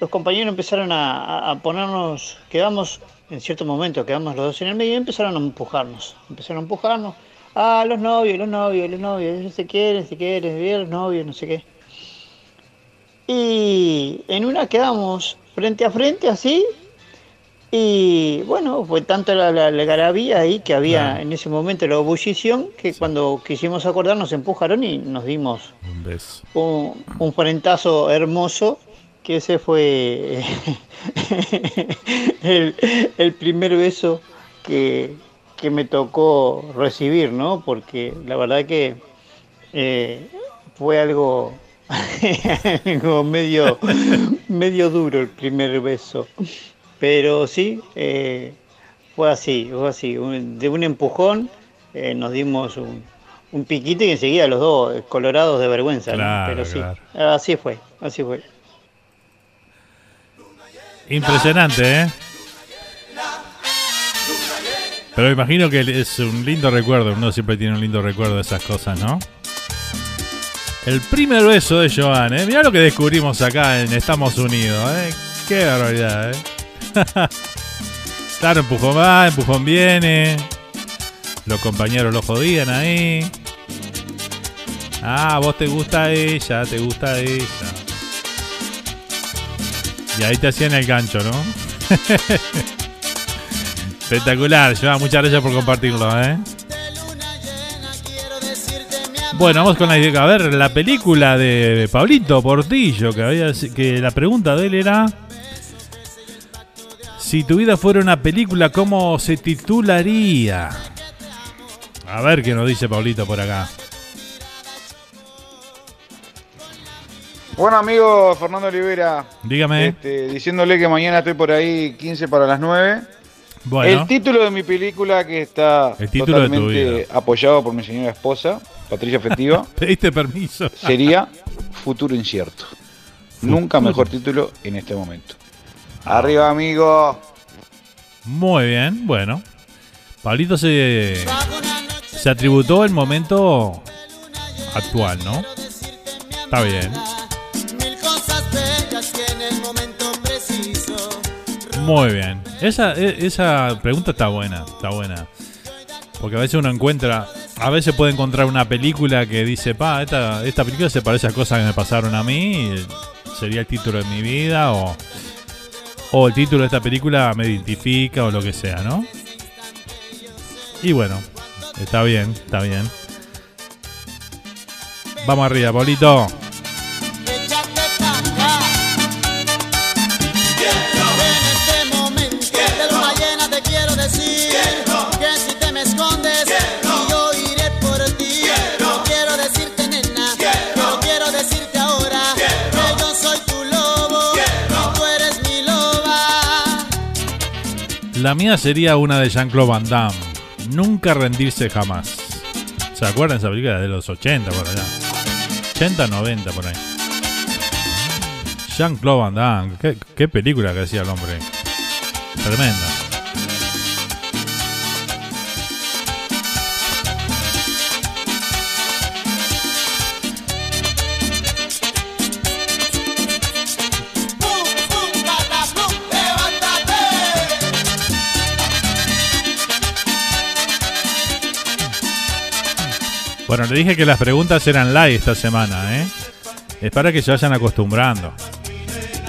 los compañeros empezaron a, a- ponernos, quedamos en cierto momento, quedamos los dos en el medio y empezaron a empujarnos, empezaron a empujarnos, ah, los novios, los novios, los novios, ellos se quieren, se quieren, bien, los novios, no sé qué. Y en una quedamos frente a frente así, y bueno, fue tanto la, la, la algarabía ahí que había en ese momento la ebullición que cuando quisimos acordar nos empujaron y nos dimos un beso. un, un frentazo hermoso, que ese fue el, el primer beso que, que me tocó recibir, ¿no? Porque la verdad que eh, fue algo, algo medio, medio duro el primer beso. Pero sí, eh, fue así, fue así. un- de un empujón eh, nos dimos un, un piquito y enseguida los dos eh, colorados de vergüenza. ¿no? Claro, Pero sí, claro. así fue, así fue. Impresionante, ¿eh? Pero imagino que es un lindo recuerdo, uno siempre tiene un lindo recuerdo de esas cosas, ¿no? El primer beso de Joan, ¿eh? Mirá lo que descubrimos acá en Estamos Unidos, ¿eh? Qué barbaridad, ¿eh? claro, empujón va, empujón viene. Los compañeros lo jodían ahí. Ah, vos te gusta ella, te gusta ella. Y ahí te hacían el gancho, ¿no? Espectacular, Joan, muchas gracias por compartirlo, ¿eh? Bueno, vamos con la a ver la película de Pablito Portillo, que había que la pregunta de él era si tu vida fuera una película, ¿cómo se titularía? A ver qué nos dice Pablito por acá. Bueno, amigo Fernando Olivera. Dígame. Este, diciéndole que mañana estoy por ahí 15 para las 9. Bueno. El título de mi película que está El título de tu totalmente apoyado por mi señora esposa, Patricia Festiva, Pediste permiso. sería Futuro Incierto. Nunca mejor título en este momento. Arriba, amigo. Muy bien, bueno. Pablito se, se atributó el momento actual, ¿no? Está bien. Muy bien. Esa, e- esa pregunta está buena, está buena. Porque a veces uno encuentra, a veces puede encontrar una película que dice, pa, esta, esta película se parece a cosas que me pasaron a mí, y sería el título de mi vida, o, o el título de esta película me identifica, o lo que sea, ¿no? Y bueno, está bien, está bien. Vamos arriba, Pablito. La mía sería una de Jean-Claude Van Damme. Nunca rendirse jamás. ¿Se acuerdan esa película de los 80 por allá? 80, 90 por ahí. Jean-Claude Van Damme. ¿Qué, qué película que hacía el hombre. Tremenda. Bueno, le dije que las preguntas eran live esta semana, ¿eh? Es para que se vayan acostumbrando.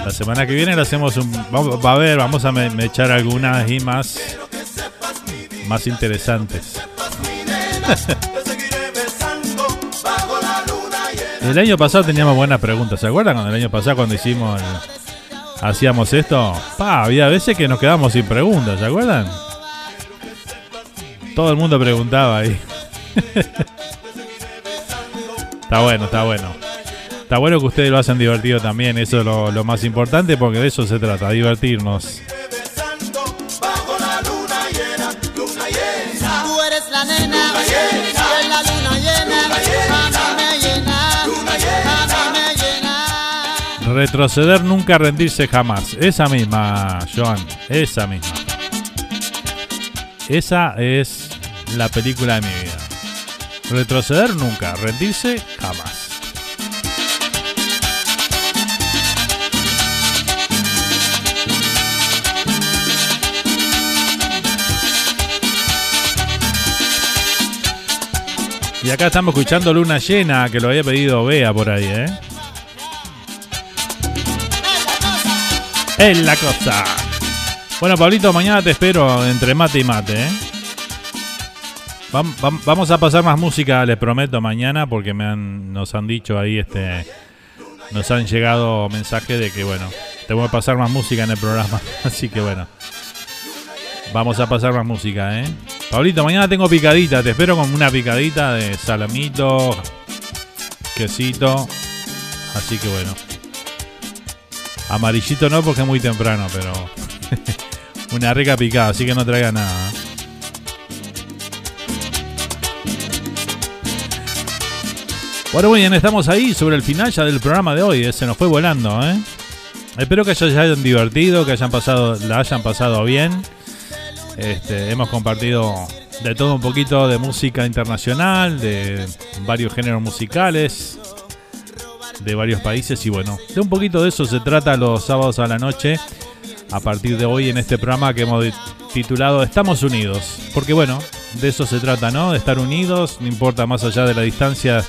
La semana que viene le hacemos un. vamos- Va a ver, vamos a me- echar algunas y más. Más interesantes. El año pasado teníamos buenas preguntas. ¿Se acuerdan cuando el año pasado cuando hicimos. hacíamos esto? Pa, había veces que nos quedamos sin preguntas, ¿se acuerdan? Todo el mundo preguntaba ahí. Está bueno, está bueno. Está bueno que ustedes lo hacen divertido también, eso es lo, lo más importante porque de eso se trata, divertirnos. Retroceder nunca, rendirse jamás. Esa misma, Joan, esa misma. Esa es la película de mi vida. Retroceder nunca, rendirse jamás. Y acá estamos escuchando Luna Llena, que lo había pedido Bea por ahí, ¿eh? Es la cosa. Bueno, Pablito, mañana te espero entre mate y mate, ¿eh? Vam- vam- Vamos a pasar más música, les prometo, mañana, porque me han, nos han dicho ahí, este, nos han llegado mensajes de que, bueno, tengo que pasar más música en el programa. Así que, bueno, vamos a pasar más música, ¿eh? Pablito, mañana tengo picadita, te espero con una picadita de salamito, quesito. Así que, bueno. Amarillito no porque es muy temprano, pero una rica picada, así que no traiga nada. Bueno, muy bien, estamos ahí sobre el final ya del programa de hoy, eh, se nos fue volando, ¿eh? Espero que se hayan divertido, que hayan pasado, la hayan pasado bien. Este, hemos compartido de todo un poquito de música internacional, de varios géneros musicales, de varios países y bueno, de un poquito de eso se trata los sábados a la noche a partir de hoy en este programa que hemos titulado Estamos Unidos. Porque bueno, de eso se trata, ¿no? De estar unidos, no importa más allá de la distancia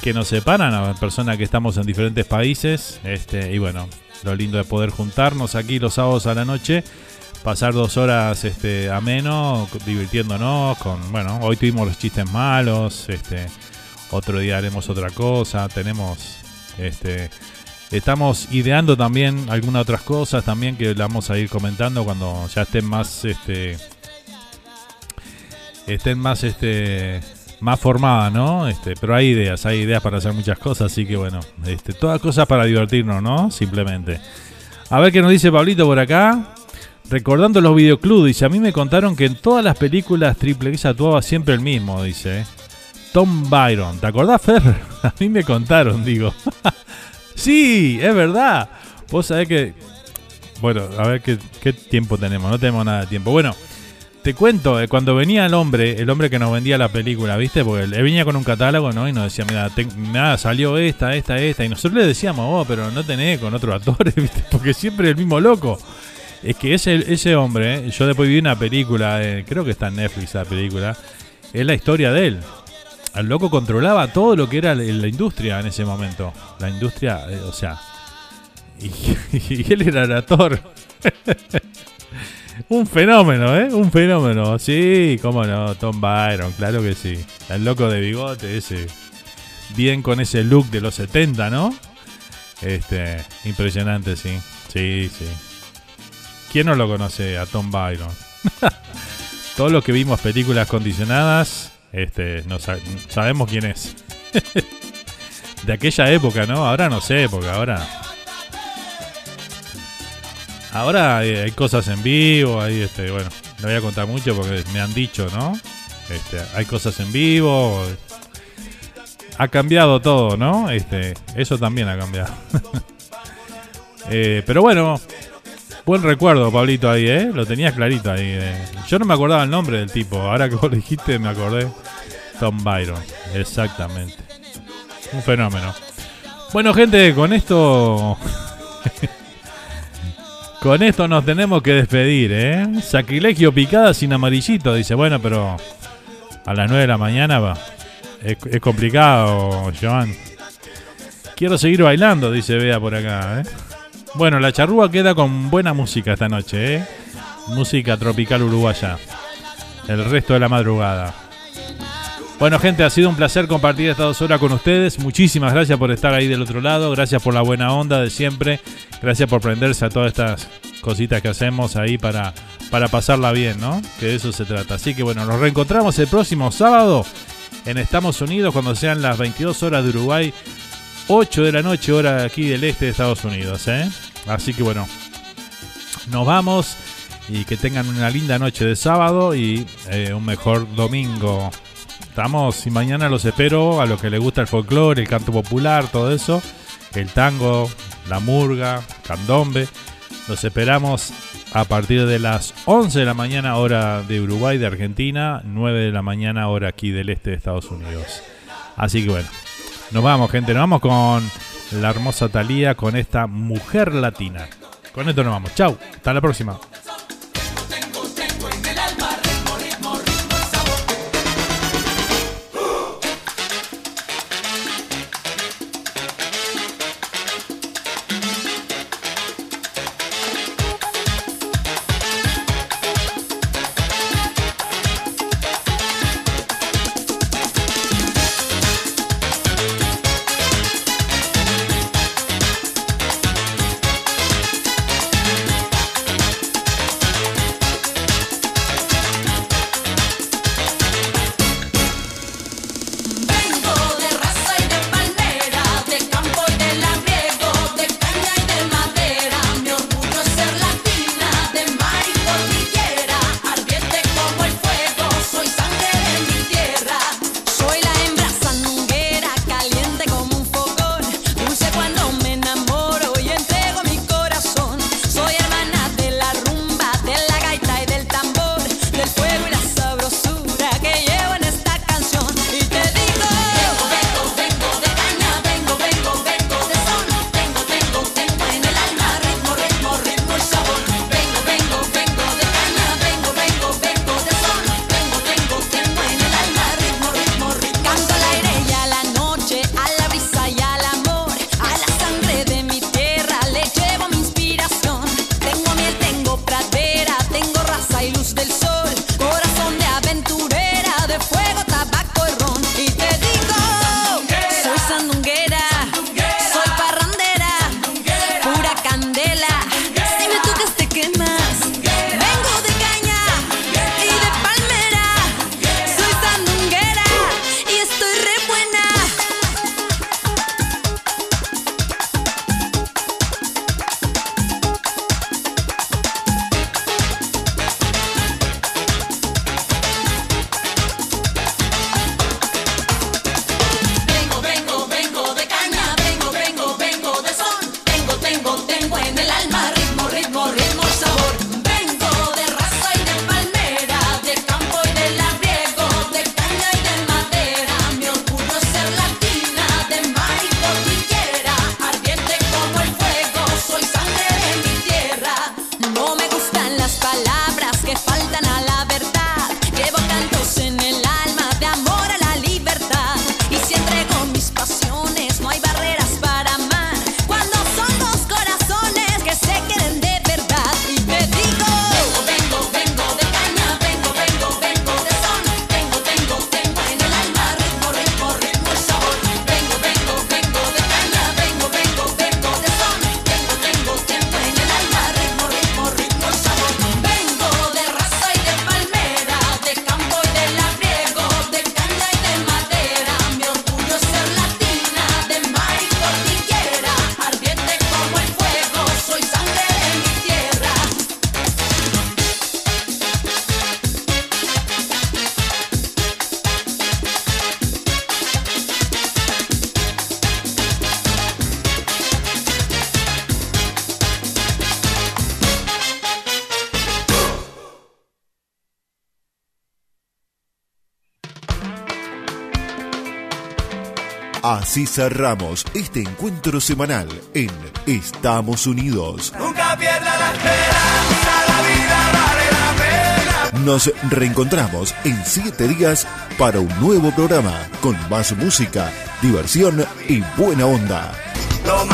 que nos separan a personas que estamos en diferentes países. Este, y bueno, lo lindo de poder juntarnos aquí los sábados a la noche, pasar dos horas este, ameno, divirtiéndonos con, bueno, hoy tuvimos los chistes malos, este, otro día haremos otra cosa, tenemos, este, estamos ideando también algunas otras cosas también que la vamos a ir comentando cuando ya estén más, este, estén más, este, más formadas, ¿no? Este, pero hay ideas, hay ideas para hacer muchas cosas, así que bueno, este, todas cosas para divertirnos, ¿no? Simplemente. A ver qué nos dice Pablito por acá. Recordando los videoclubs, dice, a mí me contaron que en todas las películas Triple X actuaba siempre el mismo, dice. Tom Byron. ¿Te acordás, Fer? A mí me contaron, digo. sí, es verdad. Vos sabés que... Bueno, a ver qué tiempo tenemos. No tenemos nada de tiempo. Bueno, te cuento, eh, cuando venía el hombre, el hombre que nos vendía la película, ¿viste? Porque él venía con un catálogo, ¿no? Y nos decía, mira, nada, salió esta, esta, esta. Y nosotros le decíamos, oh, pero no tenés con otros actores, ¿viste? Porque siempre el mismo loco. Es que ese, ese hombre, eh, yo después vi una película, eh, creo que está en Netflix la película, es la historia de él. El loco controlaba todo lo que era la, industria en ese momento. La industria, eh, o sea. Y, y él era el actor. Un fenómeno, ¿eh? Un fenómeno. Sí, cómo no. Tom Byron, claro que sí. El loco de bigote ese. bien con ese look de los 70, ¿no? Este, impresionante, sí. Sí, sí. ¿Quién no lo conoce a Tom Byron? Todos los que vimos películas condicionadas, este, no sa- sabemos quién es. de aquella época, ¿no? Ahora no sé, porque ahora. Ahora hay cosas en vivo, hay este, bueno, no voy a contar mucho porque me han dicho, ¿no? Este, hay cosas en vivo. Ha cambiado todo, ¿no? Este, eso también ha cambiado. Eh, pero bueno, buen recuerdo, Pablito, ahí, ¿eh? Lo tenías clarito ahí. eh. Yo no me acordaba el nombre del tipo. Ahora que vos lo dijiste, me acordé. Tom Byron, exactamente. Un fenómeno. Bueno, gente, con esto. con esto nos tenemos que despedir, ¿eh? Sacrilegio picada sin amarillito. Dice, bueno, pero. A las 9 de la mañana va. Es, complicado, Joan. Quiero seguir bailando, dice Bea por acá, ¿eh? Bueno, la charrúa queda con buena música esta noche, ¿eh? Música tropical uruguaya. El resto de la madrugada. Bueno, gente, ha sido un placer compartir estas dos horas con ustedes. Muchísimas gracias por estar ahí del otro lado. Gracias por la buena onda de siempre. Gracias por prenderse a todas estas cositas que hacemos ahí para, para pasarla bien, ¿no? Que de eso se trata. Así que bueno, nos reencontramos el próximo sábado en Estados Unidos cuando sean las 22 horas de Uruguay. 8 de la noche, hora aquí del este de Estados Unidos, ¿eh? Así que bueno, nos vamos y que tengan una linda noche de sábado y eh, un mejor domingo. Estamos y mañana los espero a los que les gusta el folclore, el canto popular, todo eso, el tango, la murga, candombe. Los esperamos a partir de las 11 de la mañana hora de Uruguay, de Argentina, 9 de la mañana hora aquí del este de Estados Unidos. Así que bueno, nos vamos gente, nos vamos con la hermosa Thalía, con esta mujer latina. Con esto nos vamos. Chau, hasta la próxima. Así cerramos este encuentro semanal en Estamos Unidos. Nunca pierda la esperanza, la vida vale la pena. Nos reencontramos en siete días para un nuevo programa con más música, diversión y buena onda. Lo